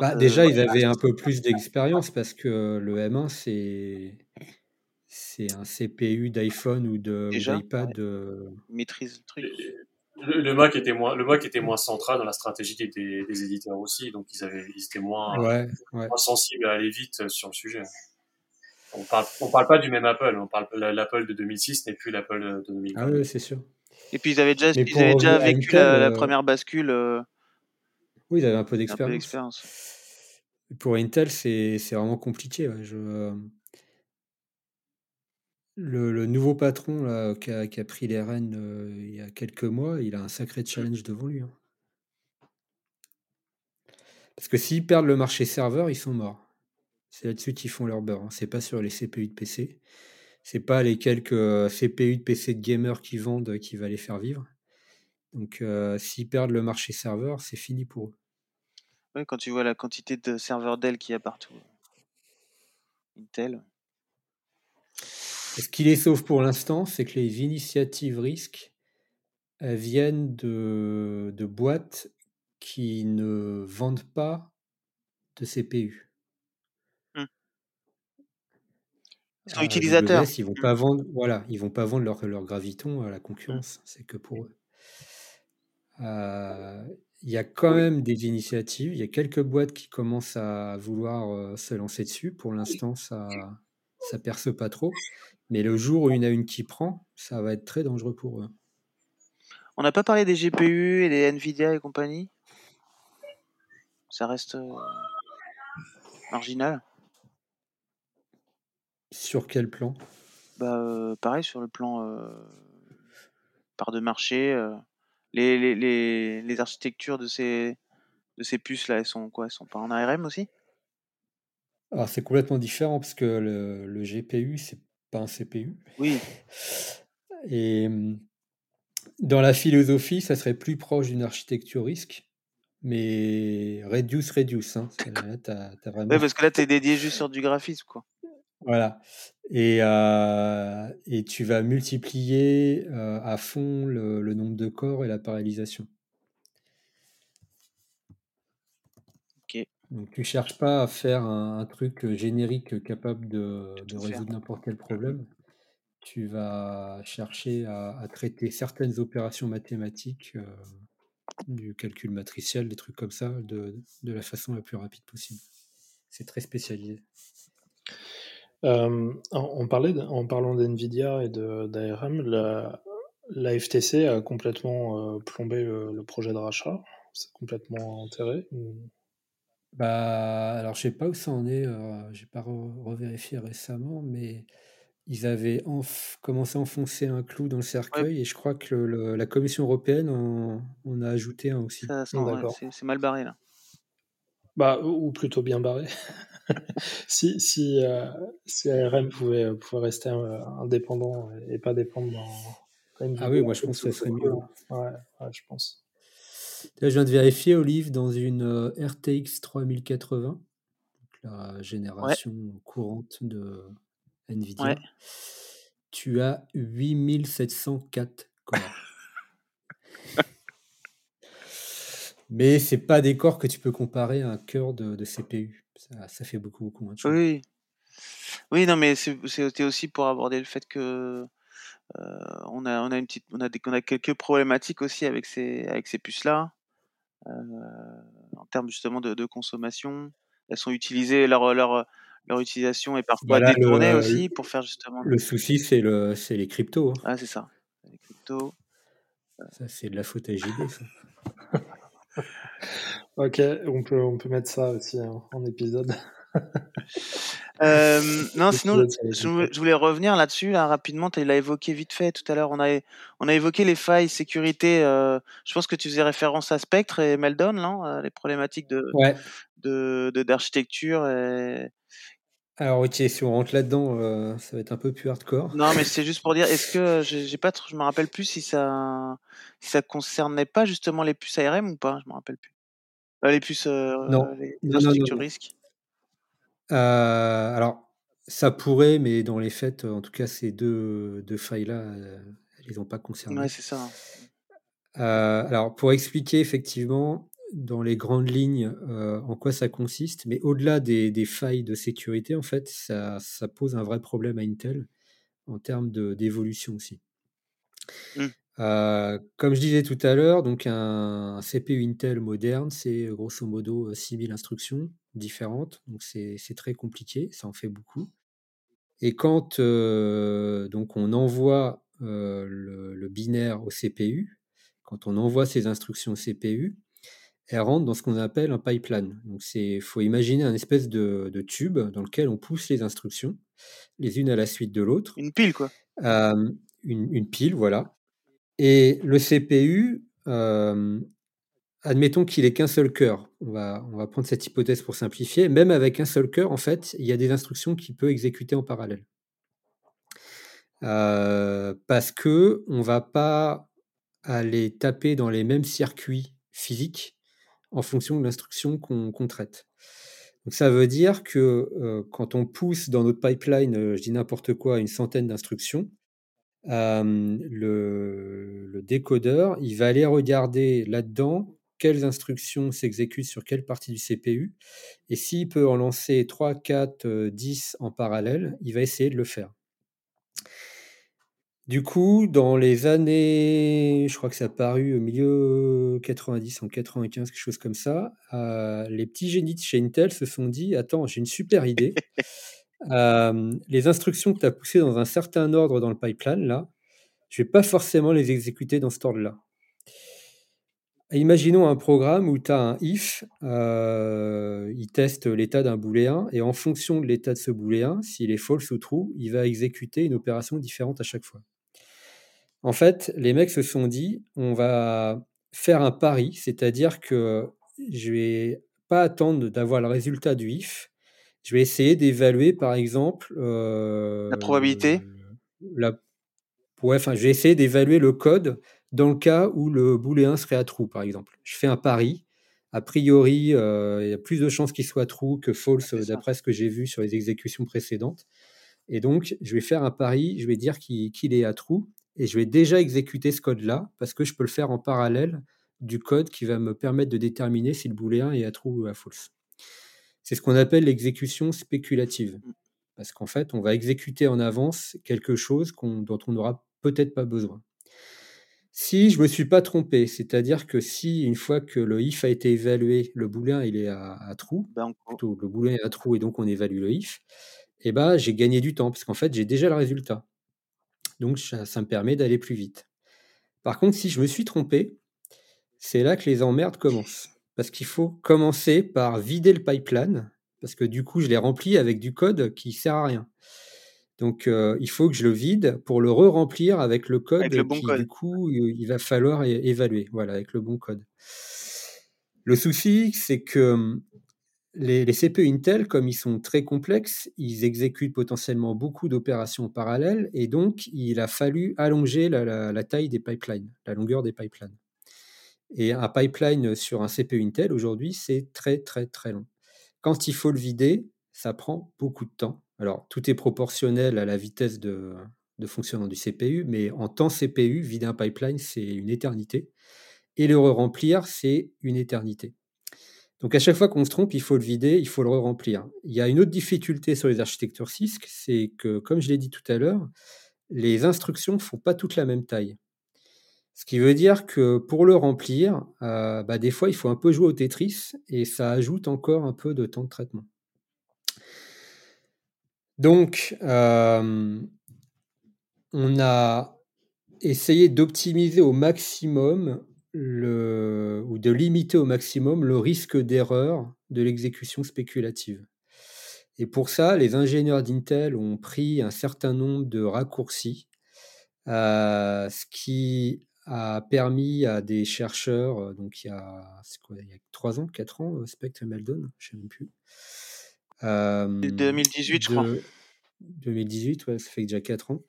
Bah, déjà, ils avaient un peu plus d'expérience parce que le M1, c'est c'est un CPU d'iPhone ou de d'iPad. Euh, maîtrise le truc le, Mac était moins le Mac était moins central dans la stratégie des, des éditeurs aussi donc ils avaient ils étaient moins, moins sensibles à aller vite sur le sujet. On parle on parle pas du même Apple on parle l'Apple de 2006 n'est plus l'Apple de 2020 ah oui c'est sûr. Et puis ils avaient déjà ils avaient déjà vécu la, euh, première bascule euh, oui ils avaient un peu d'expérience. pour Intel c'est vraiment compliqué je le, nouveau patron là, qui, a, pris les rênes euh, il y a quelques mois, il a un sacré challenge devant lui. Hein. Parce que s'ils perdent le marché serveur, ils sont morts. C'est là-dessus qu'ils font leur beurre. Hein. C'est pas sur les CPU de PC. C'est pas les quelques euh, CPU de PC de gamers qui vendent euh, qui va les faire vivre. Donc s'ils perdent le marché serveur, c'est fini pour eux. Oui, quand tu vois la quantité de serveurs Dell qu'il y a partout. Intel. Ce qui les sauve pour l'instant, c'est que les initiatives risques viennent de, boîtes qui ne vendent pas de CPU. Mmh. Ils sont À utilisateurs. AWS, ils vont Mmh. pas vendre, voilà, ils vont pas vendre leur, leur graviton à la Mmh. concurrence. C'est que pour eux. Euh, Il y a quand même des initiatives. Il y a quelques boîtes qui commencent à vouloir euh, se lancer dessus. Pour l'instant, ça ça perce pas trop. Mais le jour où il y en a une qui prend, ça va être très dangereux pour eux. On n'a pas parlé des GPU et des Nvidia et compagnie? Ça reste euh, marginal? Sur quel plan? Bah, euh, pareil, sur le plan euh, part de marché, les, les, les, les architectures de ces, de ces puces-là, elles sont quoi? Elles sont pas en ARM aussi? Alors, c'est complètement différent parce que le, le GPU, c'est pas un CPU. Oui, Et hum, dans la philosophie, ça serait plus proche d'une architecture risque, mais reduce, reduce. Hein. Vraiment. ouais, parce que là, tu es dédié juste sur du graphisme, quoi. Voilà. Et, euh, et tu vas multiplier euh, à fond le, le nombre de corps et la parallélisation. Donc tu cherches pas à faire un, un truc générique capable de, résoudre n'importe quel problème. Tu vas chercher à, à traiter certaines opérations mathématiques, euh, du calcul matriciel, des trucs comme ça, de, de la façon la plus rapide possible. C'est très spécialisé. Euh, en, on parlait de- en parlant d'NVIDIA et d'ARM, la, la FTC a complètement euh, plombé le, le projet de rachat. C'est complètement enterré. ou- Bah, alors, je sais pas où ça en est, euh, j'ai pas re- revérifié récemment, mais ils avaient enf- commencé à enfoncer un clou dans le cercueil et je crois que le- le- la Commission européenne en, en a ajouté un aussi. Ça sent- ouais, D'accord. c'est c'est mal barré, là. Bah, ou ou plutôt bien barré. si, si, euh, si ARM pouvait, pouvait rester euh, indépendant et pas dépendre d'un Ah oui, moi je pense que ça serait mieux. Ouais, ouais, je pense. Là, je viens de vérifier, Olive, dans une euh, RTX 3080, donc la génération courante de Nvidia, Ouais. tu as 8704 corps. Mais c'est pas des corps que tu peux comparer à un cœur de, de CPU. Ça, ça fait beaucoup, beaucoup moins de choses. Oui. Oui, non, mais c'est- c'était aussi pour aborder le fait que on a, on a une petite, on a des, on a quelques problématiques aussi avec ces, avec ces puces-là, euh, en termes justement de, de consommation. Elles sont utilisées, leur, leur, leur utilisation est parfois Voilà, le- détournée aussi pour faire justement. Le souci, c'est le, c'est les cryptos. hein. Ah, c'est ça. Les cryptos. Ça, c'est de la faute à JB, ça. Ok, on peut, on peut mettre ça aussi hein, en épisode. Euh, non, sinon, je voulais, je voulais revenir là-dessus, là, rapidement. Tu l'as évoqué vite fait tout à l'heure. On a, on a évoqué les failles sécurité. euh, je pense que tu faisais référence à Spectre et Meldon, Euh, Les problématiques de Ouais. de- d'architecture. et... Alors, ok, si on rentre là-dedans, euh, ça va être un peu plus hardcore. Non, mais c'est juste pour dire, est-ce que j'ai pas, trop- je me rappelle plus si ça, si ça concernait pas justement les puces ARM ou pas Je me rappelle plus. Les puces, Non. les, Non, non, architectures non, non. Euh, alors, ça pourrait, mais dans les faits, en tout cas, ces deux, deux failles-là, euh, elles les ont pas concernées. Ouais, c'est ça. Euh, alors, pour expliquer effectivement dans les grandes lignes euh, en quoi ça consiste, mais au-delà des, des failles de sécurité, en fait, ça, ça pose un vrai problème à Intel en termes d'évolution aussi. Mm. Euh, comme je disais tout à l'heure, donc un, un CPU Intel moderne, c'est grosso modo euh, 6000 instructions différentes, donc c'est très compliqué, ça en fait beaucoup. Et quand euh, donc on envoie euh, le, le binaire au CPU, quand on envoie ces instructions au CPU, elles rentrent dans ce qu'on appelle un pipeline. Donc c'est, faut imaginer un espèce de, de tube dans lequel on pousse les instructions, les unes à la suite de l'autre. Une pile, quoi. Euh, une, une pile, voilà. Et le CPU, admettons qu'il ait qu'un seul cœur. On va, prendre cette hypothèse pour simplifier. Même avec un seul cœur, en fait, il y a des instructions qu'il peut exécuter en parallèle. Euh, parce que on va pas aller taper dans les mêmes circuits physiques en fonction de l'instruction qu'on traite. Donc ça veut dire que euh, quand on pousse dans notre pipeline, euh, je dis n'importe quoi, une centaine d'instructions, le décodeur, il va aller regarder là-dedans quelles instructions s'exécutent sur quelle partie du CPU. Et s'il peut en lancer 3, 4, 10 en parallèle, il va essayer de le faire. Du coup, dans les années, je crois que ça a paru au milieu 90, en 95, quelque chose comme ça, euh, les petits génies de chez Intel se sont dit, attends, j'ai une super idée. Euh, les instructions que tu as poussées dans un certain ordre dans le pipeline, là, je ne vais pas forcément les exécuter dans cet ordre-là. Imaginons un programme où tu as un if, euh, il teste l'état d'un booléen, et en fonction de l'état de ce booléen, s'il est false ou true, il va exécuter une opération différente à chaque fois. En fait, les mecs se sont dit, on va faire un pari, c'est-à-dire que je vais pas attendre d'avoir le résultat du if. Je vais essayer d'évaluer, par exemple, la probabilité? Euh, la... Ouais, enfin, je vais essayer d'évaluer le code dans le cas où le booléen serait à true, par exemple. Je fais un pari. A priori, euh, il y a plus de chances qu'il soit true que false, d'après ce que j'ai vu sur les exécutions précédentes. Et donc, je vais faire un pari, je vais dire qu'il est à true et je vais déjà exécuter ce code-là parce que je peux le faire en parallèle du code qui va me permettre de déterminer si le booléen est à true ou à false. C'est ce qu'on appelle l'exécution spéculative. Mmh. Parce qu'en fait, on va exécuter en avance quelque chose dont on n'aura peut-être pas besoin. Si je ne me suis pas trompé, c'est-à-dire que si une fois que le if a été évalué, le booléen il est à, true, ben, plutôt le booléen est à true et donc on évalue le if, eh ben, j'ai gagné du temps parce qu'en fait j'ai déjà le résultat. Donc ça, me permet d'aller plus vite. Par contre, si je me suis trompé, c'est là que les emmerdes commencent. Parce qu'il faut commencer par vider le pipeline, parce que du coup, je l'ai rempli avec du code qui sert à rien. Donc, euh, il faut que je le vide pour le re-remplir avec le code avec le bon qui, du coup, il va falloir évaluer, voilà, avec le bon code. Le souci, c'est que les, CPU Intel, comme ils sont très complexes, ils exécutent potentiellement beaucoup d'opérations parallèles et donc il a fallu allonger la, taille des pipelines, la longueur des pipelines. Et un pipeline sur un CPU Intel aujourd'hui, c'est très très très long. Quand il faut le vider, ça prend beaucoup de temps. Alors tout est proportionnel à la vitesse de, fonctionnement du CPU, mais en temps CPU, vider un pipeline, c'est une éternité. Et le re-remplir, c'est une éternité. Donc à chaque fois qu'on se trompe, il faut le vider, il faut le remplir. Il y a une autre difficulté sur les architectures CISC, c'est que, comme je l'ai dit tout à l'heure, les instructions ne font pas toutes la même taille. Ce qui veut dire que pour le remplir, euh, bah, des fois, il faut un peu jouer au Tetris et ça ajoute encore un peu de temps de traitement. Donc, euh, on a essayé d'optimiser au maximum ou de limiter au maximum le risque d'erreur de l'exécution spéculative. Et pour ça, les ingénieurs d'Intel ont pris un certain nombre de raccourcis, euh, ce qui a permis à des chercheurs, euh, donc il y a, quoi, il y a 3 ans, 4 ans, Spectre et Meldon, je ne sais même plus. 2018, je crois. 2018, ouais, ça fait déjà 4 ans.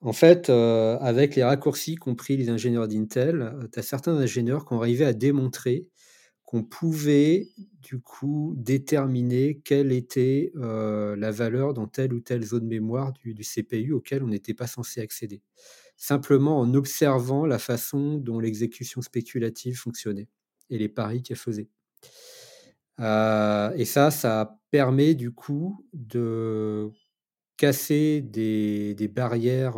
En fait, euh, avec les raccourcis compris les ingénieurs d'Intel, euh, tu as certains ingénieurs qui ont arrivé à démontrer qu'on pouvait du coup déterminer quelle était euh, la valeur dans telle ou telle zone mémoire du, CPU auquel on n'était pas censé accéder. Simplement en observant la façon dont l'exécution spéculative fonctionnait et les paris qu'elle faisait. et ça, ça permet du coup de casser des, barrières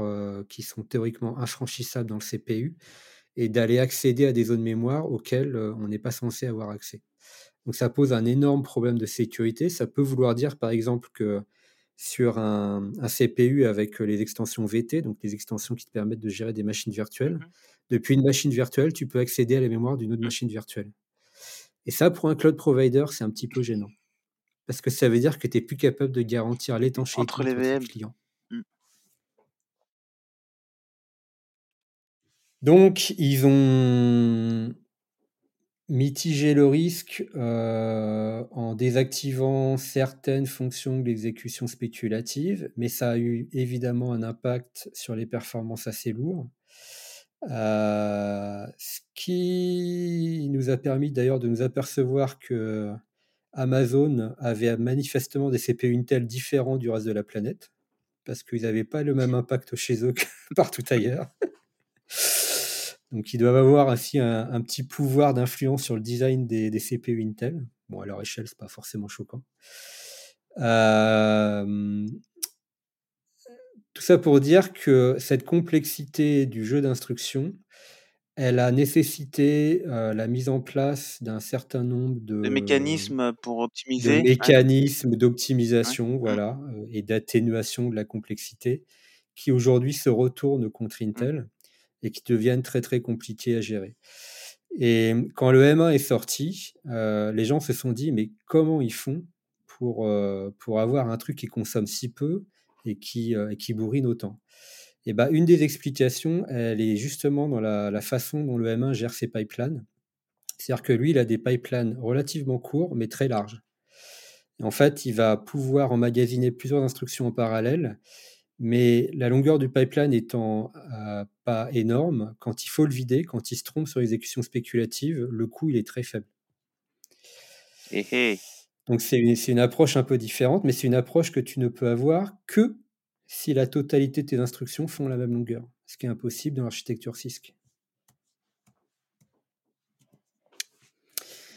qui sont théoriquement infranchissables dans le CPU et d'aller accéder à des zones mémoire auxquelles on n'est pas censé avoir accès. Donc ça pose un énorme problème de sécurité. Ça peut vouloir dire par exemple que sur un, CPU avec les extensions VT, donc les extensions qui te permettent de gérer des machines virtuelles, mmh depuis une machine virtuelle, tu peux accéder à la mémoire d'une autre mmh. machine virtuelle. Et ça, pour un cloud provider, c'est un petit peu gênant parce que ça veut dire que tu n'es plus capable de garantir l'étanchéité entre les VM. clients. Mmh. Donc, ils ont mitigé le risque euh, en désactivant certaines fonctions d'exécution spéculative, mais ça a eu évidemment un impact sur les performances assez lourds. Euh, ce qui nous a permis d'ailleurs de nous apercevoir que Amazon avait manifestement des CPU Intel différents du reste de la planète, parce qu'ils n'avaient pas le même impact chez eux que partout ailleurs. Donc ils doivent avoir ainsi un, petit pouvoir d'influence sur le design des, CPU Intel. Bon, à leur échelle, c'est pas forcément choquant. Euh, tout ça pour dire que cette complexité du jeu d'instruction, elle a nécessité euh, la mise en place d'un certain nombre de, mécanismes pour optimiser. De mécanismes d'optimisation, voilà, euh, et d'atténuation de la complexité, qui aujourd'hui se retournent contre mmh. Intel et qui deviennent très très compliqués à gérer. Et quand le M1 est sorti, euh, les gens se sont dit mais comment ils font pour, pour avoir un truc qui consomme si peu et qui, et qui bourrine autant? Et bah, une des explications, elle est justement dans la, façon dont le M1 gère ses pipelines. C'est-à-dire que lui, il a des pipelines relativement courts, mais très larges. en fait, il va pouvoir emmagasiner plusieurs instructions en parallèle, mais la longueur du pipeline étant euh, pas énorme, quand il faut le vider, quand il se trompe sur l'exécution spéculative, le coût il est très faible. Eh, eh. Donc c'est une approche un peu différente, mais c'est une approche que tu ne peux avoir que si la totalité de tes instructions font la même longueur, ce qui est impossible dans l'architecture CISC.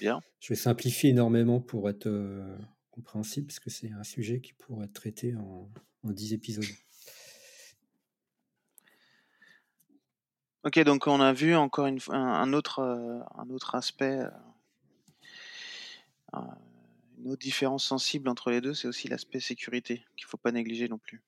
Bien. Je vais simplifier énormément pour être euh, compréhensible, parce que c'est un sujet qui pourrait être traité en, en 10 épisodes. Ok, donc on a vu encore une, un, autre, euh, un autre aspect, euh, une autre différence sensible entre les deux, c'est aussi l'aspect sécurité, qu'il ne faut pas négliger non plus.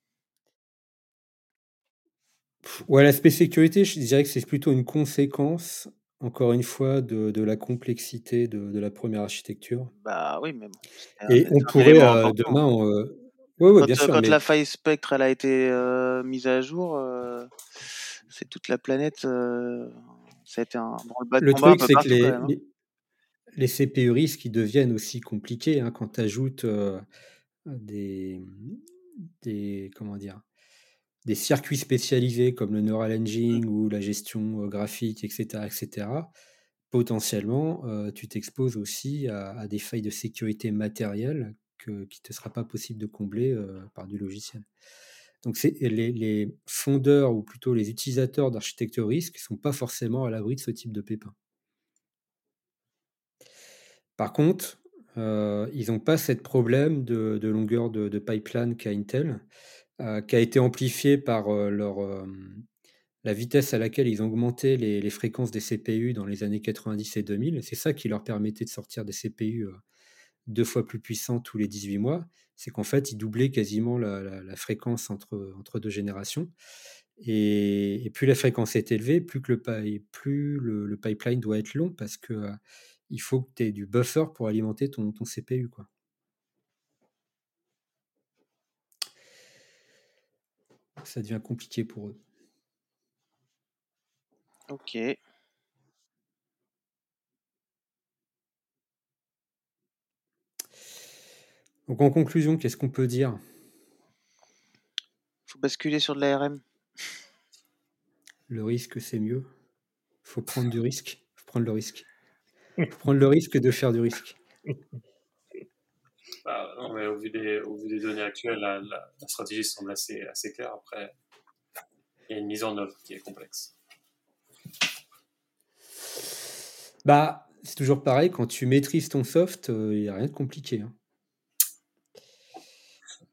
Ouais, l'aspect sécurité, je dirais que c'est plutôt une conséquence, encore une fois, de, la complexité de, la première architecture. Bah oui, mais bon. Et on pourrait euh, demain. Euh, quand, bien sûr, quand la faille spectre elle a été euh, mise à jour, c'est toute la planète. ça a été un le Le truc, c'est que les, hein. les, CPU risques qui deviennent aussi compliqués hein, quand tu ajoutes des, des. Comment dire des circuits spécialisés comme le neural engine ou la gestion graphique, etc., etc., potentiellement, tu t'exposes aussi à, des failles de sécurité matérielle que, qui ne te sera pas possible de combler par du logiciel. Donc les, les, fondeurs, ou plutôt les utilisateurs d'architecture risque, ne sont pas forcément à l'abri de ce type de pépin. Par contre, ils n'ont pas ce problème de, longueur de, de pipeline qu'a Intel. Euh, qui a été amplifié par euh, leur, euh, la vitesse à laquelle ils ont augmenté les, fréquences des CPU dans les années 90 et 2000. C'est ça qui leur permettait de sortir des CPU deux fois plus puissants tous les 18 mois. C'est qu'en fait, ils doublaient quasiment la, fréquence entre, entre deux générations. Et, plus la fréquence est élevée, plus, le, pipeline doit être long parce que il faut que tu aies du buffer pour alimenter ton, ton CPU. Quoi. Ça devient compliqué pour eux. Ok. Donc en conclusion, qu'est-ce qu'on peut dire? Faut basculer sur de l'ARM. Le risque, c'est mieux. faut prendre du risque. faut prendre le risque. faut prendre le risque de faire du risque. Bah, au, vu des, au vu des données actuelles, la, stratégie semble assez, assez claire. Après, il y a une mise en œuvre qui est complexe. Bah, c'est toujours pareil, quand tu maîtrises ton soft, euh, il n'y a rien de compliqué. Hein.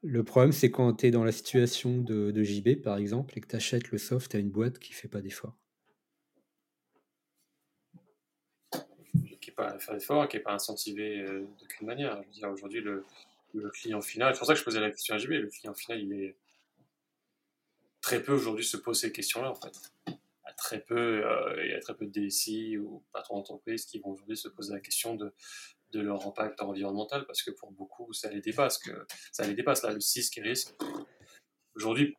Le problème, c'est quand tu es dans la situation de, de, JB, par exemple, et que tu achètes le soft à une boîte qui ne fait pas d'effort. qui n'est pas faire d'effort, qui n'est pas incentivé euh, d'aucune manière. Je veux dire, aujourd'hui, le, client final, c'est pour ça que je posais la question à JB, le client final, il est très peu aujourd'hui se pose ces questions-là, en fait. Très peu, euh, il y a très peu de DSI ou patrons d'entreprise qui vont aujourd'hui se poser la question de, de leur impact environnemental, parce que pour beaucoup, ça les dépasse, que, ça les dépasse, là, le 6 qui risque. Aujourd'hui,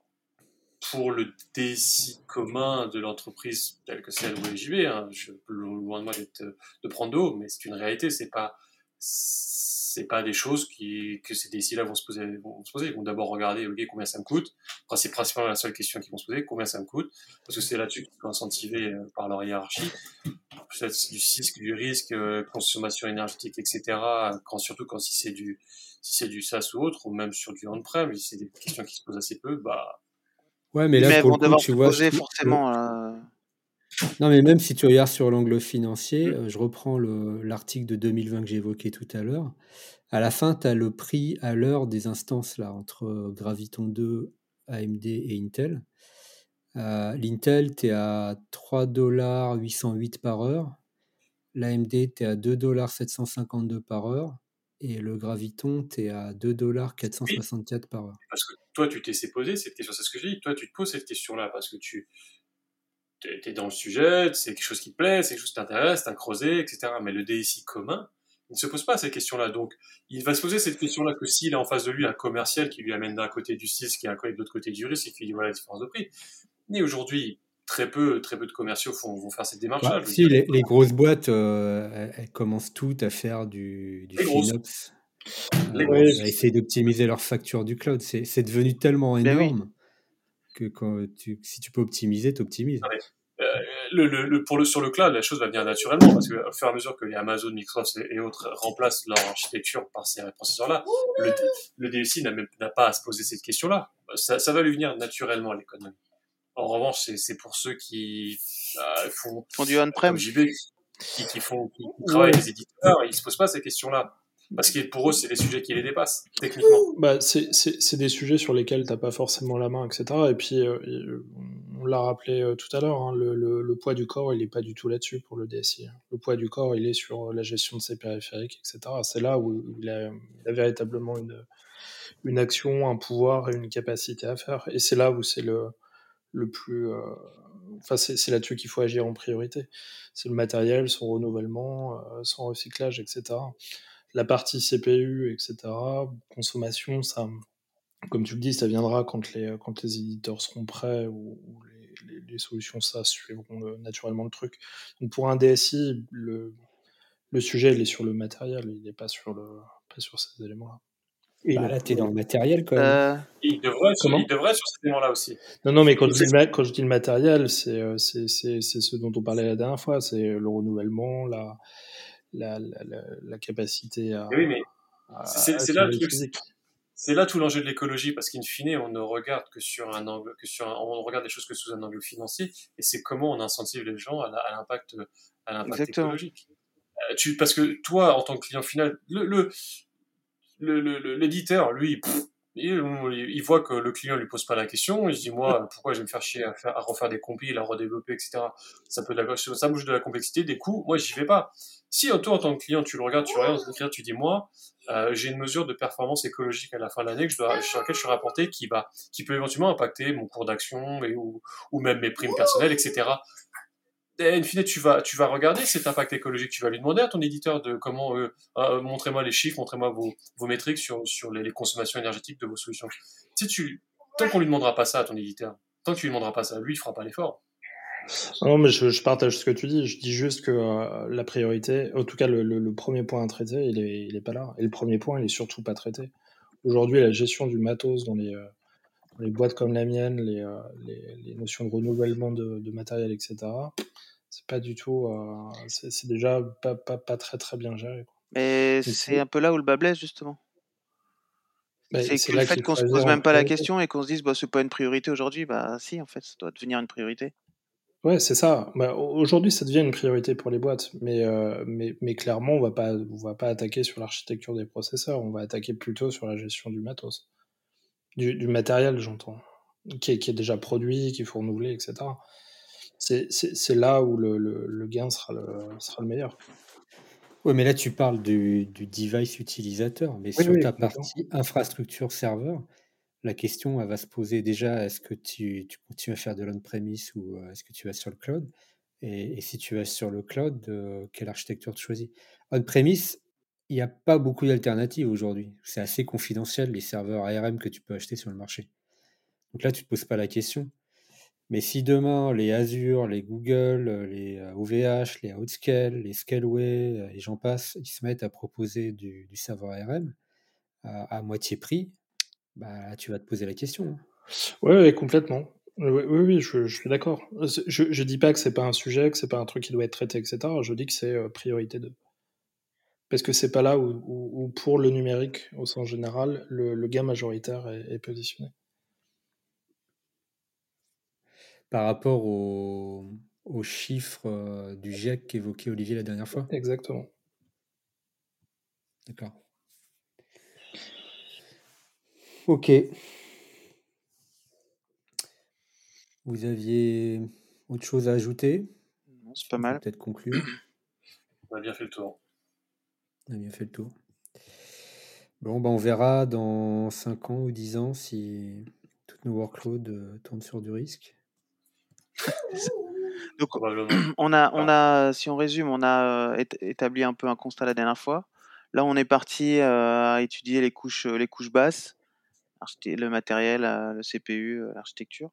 pour le DSI commun de l'entreprise telle que celle où est JB, hein, je, loin de moi de prendre d'eau, mais c'est une réalité, c'est pas c'est pas des choses qui, que ces DSI-là vont se poser, vont se poser. Ils vont d'abord regarder, combien ça me coûte. c'est principalement la seule question qu'ils vont se poser, combien ça me coûte. Parce que c'est là-dessus qu'ils sont incentivés euh, par leur hiérarchie. Peut-être du risque, du risque, euh, consommation énergétique, etc. Quand, surtout quand si c'est du, si c'est du SaaS ou autre, ou même sur du on-prem, si c'est des questions qui se posent assez peu, bah, Ouais, mais là, pour le coup, tu vois. forcément. Euh, Non, mais même si tu regardes sur l'angle financier, euh, je reprends le- l'article de 2020 que j'ai évoqué tout à l'heure. À la fin, tu as le prix à l'heure des instances là, entre euh, Graviton 2, AMD et Intel. Euh, L'Intel, tu es à 3,808$ par heure. L'AMD, tu es à 2,752$ par heure. Et le Graviton, tu es à 2,464$ par heure. Parce que toi, tu t'es posé cette question, c'est ce que je dis, toi, tu te poses cette question-là parce que tu es dans le sujet, c'est quelque chose qui te plaît, c'est quelque chose qui t'intéresse, t'as creusé, etc. Mais le DSI commun, il ne se pose pas ces questions-là. Donc, il va se poser cette question-là que s'il a en face de lui un commercial qui lui amène d'un côté du 6, qui est un côté de l'autre côté du risque, et qui dit voilà la différence de prix. Mais aujourd'hui, très peu, très peu de commerciaux font, vont faire cette démarche Bah, si, les, les, grosses boîtes, euh, elles, elles, commencent toutes à faire du, du FinOps, euh, à essayer d'optimiser leur facture du cloud. C'est devenu tellement énorme oui. que quand tu, si tu peux optimiser, tu optimises. Euh, le, le, pour le, sur le cloud, la chose va venir naturellement parce que au fur et à mesure que les Amazon, Microsoft et, et autres remplacent leur architecture par ces processeurs-là, le, le DSI n'a pas à se poser cette question-là. Ça, ça va lui venir naturellement à l'économie. En revanche, c'est pour ceux qui euh, font, font du on-prem, qui, qui, font, qui travaillent les éditeurs, ils se posent pas ces questions-là. Parce que pour eux, c'est des sujets qui les dépassent, techniquement. Bah, c'est des sujets sur lesquels tu n'as pas forcément la main, etc. Et puis, euh, on l'a rappelé euh, tout à l'heure, hein, le, le, le, poids du corps, il n'est pas du tout là-dessus pour le DSI. Le poids du corps, il est sur la gestion de ses périphériques, etc. C'est là où il a, il a, véritablement une, une action, un pouvoir et une capacité à faire. Et c'est là où c'est le, le plus. Euh, enfin, c'est là-dessus qu'il faut agir en priorité. C'est le matériel, son renouvellement, euh, son recyclage, etc. La partie CPU, etc. Consommation, ça, comme tu le dis, ça viendra quand les, quand les éditeurs seront prêts ou, ou les, les, les, solutions ça suivront le, naturellement le truc. Donc pour un DSI, le, le sujet il est sur le matériel, il n'est pas sur le pas sur ces éléments-là. Et bah là, tu es dans le matériel quand même. Euh, il, devrait, sur, il devrait sur ces éléments-là aussi. Non, non, mais quand, je dis, le, quand je dis le matériel, c'est ce dont on parlait la dernière fois, c'est le renouvellement, la, la, la, la, la capacité à. Oui, mais c'est là le truc. C'est là tout l'enjeu de l'écologie, parce qu'in fine, on ne regarde que sur un angle, que sur un, on regarde les choses que sous un angle financier, et c'est comment on incentive les gens à l'impact, à l'impact écologique. Euh, tu, parce que toi, en tant que client final, le, le, l'éditeur, lui, pff, il, il, voit que le client lui pose pas la question, il se dit moi pourquoi je vais me faire chier à, faire, à refaire des compiles, à redévelopper, etc. Ça peut de la, ça bouge de la complexité, des coûts, moi j'y vais pas. Si toi en tant que client tu le regardes, tu regardes, tu dis moi euh, j'ai une mesure de performance écologique à la fin de l'année que je dois, sur laquelle je suis rapporté qui va, qui peut éventuellement impacter mon cours d'action ou, ou même mes primes personnelles, etc et in fine, tu vas, tu vas regarder cet impact écologique. Tu vas lui demander à ton éditeur de comment, euh, euh, montrez-moi les chiffres, montrez-moi vos, métriques sur, les, consommations énergétiques de vos solutions. Si tu, tant qu'on lui demandera pas ça à ton éditeur, tant que tu lui demanderas pas ça, lui, il fera pas l'effort. Non, mais je, partage ce que tu dis. Je dis juste que euh, la priorité, en tout cas, le, premier point à traiter, il est, pas là. Et le premier point, il est surtout pas traité. Aujourd'hui, la gestion du matos dans les, les boîtes comme la mienne, les, notions de renouvellement de matériel, etc c'est pas du tout euh, c'est déjà pas, pas, pas, très très bien géré quoi. mais c'est un peu là où le bas blesse justement. C'est que le fait qu'on se pose même pas la question et qu'on se dise bah c'est pas une priorité aujourd'hui bah si en fait ça doit devenir une priorité. Ouais c'est ça. Bah, aujourd'hui ça devient une priorité pour les boîtes mais euh, mais, mais clairement on va pas on va pas attaquer sur l'architecture des processeurs. On va attaquer plutôt sur la gestion du matos. Du, du matériel j'entends qui est, qui est déjà produit qu'il faut renouveler etc c'est là où le, le, le, gain sera le, sera le meilleur. Oui, mais là, tu parles du, du device utilisateur. Mais oui, sur oui, ta partie infrastructure serveur, la question elle va se poser déjà est-ce que tu, tu, continues à faire de l'on-premise ou euh, est-ce que tu vas sur le cloud? Et, et, si tu vas sur le cloud, euh, quelle architecture tu choisis? On-premise, il n'y a pas beaucoup d'alternatives aujourd'hui. C'est assez confidentiel les serveurs ARM que tu peux acheter sur le marché. Donc là, tu ne te poses pas la question. Mais si demain, les Azure, les Google, les OVH, les Outscale, les Scaleway et j'en passe, ils se mettent à proposer du, serveur ARM à, à, moitié prix, bah, tu vas te poser la question. Oui, complètement. Oui, oui, je, suis d'accord. Je ne dis pas que c'est pas un sujet, que c'est pas un truc qui doit être traité, etc. Je dis que c'est priorité 2. Parce que c'est pas là où, pour le numérique, au sens général, le, gain majoritaire est positionné par rapport au, aux chiffres euh, du GIEC qu'évoquait Olivier la dernière fois? Exactement. D'accord. Ok. Vous aviez autre chose à ajouter? Non, C'est pas mal. Peut-être conclure. On a bien fait le tour. On a bien fait le tour. Bon, ben on verra dans 5 ans ou 10 ans si toutes nos workloads euh, tournent sur du risque. Donc, Probablement. on a, on a, si on résume, on a euh, ét- établi un peu un constat la dernière fois. Là, on est parti euh, à étudier les couches, les couches basses, le matériel, euh, le CPU, euh, l'architecture.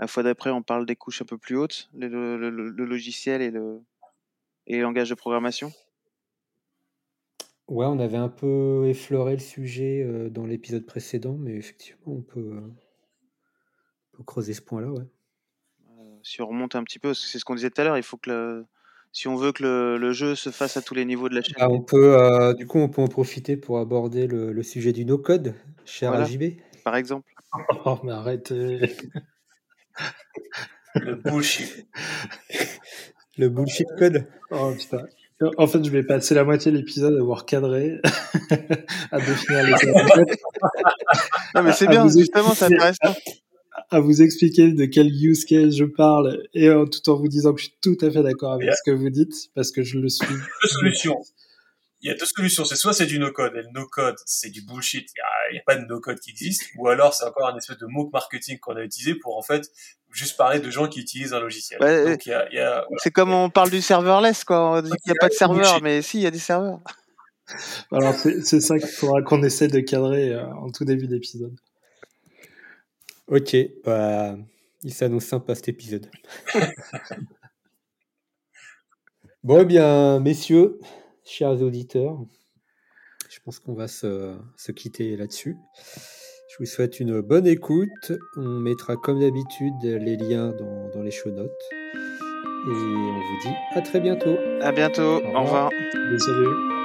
La fois d'après, on parle des couches un peu plus hautes, le, le- le- le logiciel et le, et les langages de programmation. Ouais, on avait un peu effleuré le sujet euh, dans l'épisode précédent, mais effectivement, on peut, euh, on peut creuser ce point-là, ouais. Euh, si on remonte un petit peu, parce que c'est ce qu'on disait tout à l'heure, il faut que le, si on veut que le, le jeu se fasse à tous les niveaux de la chaîne. Ah, on peut, euh, du coup, on peut en profiter pour aborder le, le sujet du no-code, cher Voilà. AJB. Par exemple. Oh, mais arrêtez. Le bullshit. Le bullshit code. Oh putain. En fait, je vais passer la moitié de l'épisode à avoir cadré, à définir les Non, mais c'est bien, justement, c'est intéressant. À vous expliquer de quel use case je parle, et en- tout en vous disant que je suis tout à fait d'accord avec Yeah. ce que vous dites, parce que je le suis. Deux solutions. Il y a deux solutions. C'est soit c'est du no-code, et le no-code, c'est du bullshit. Il y a- il n'y a, pas de no-code qui existe. Ou alors, c'est encore un espèce de mot marketing qu'on a utilisé pour, en fait, juste parler de gens qui utilisent un logiciel. Ouais, Donc, il y a, il y a- C'est comme on parle du serverless, quoi. On dit qu'il n'y a pas de serveur, mais si, il y a des serveurs. Alors, c'est c'est ça qu'il faudra qu'on essaie de cadrer euh, en tout début d'épisode. Ok, bah, il s'annonce sympa cet épisode. bon, eh bien, messieurs, chers auditeurs, je pense qu'on va se, se quitter là-dessus. Je vous souhaite une bonne écoute. On mettra comme d'habitude les liens dans, dans les show notes. Et on vous dit à très bientôt. À bientôt. Au Au revoir. Désolé.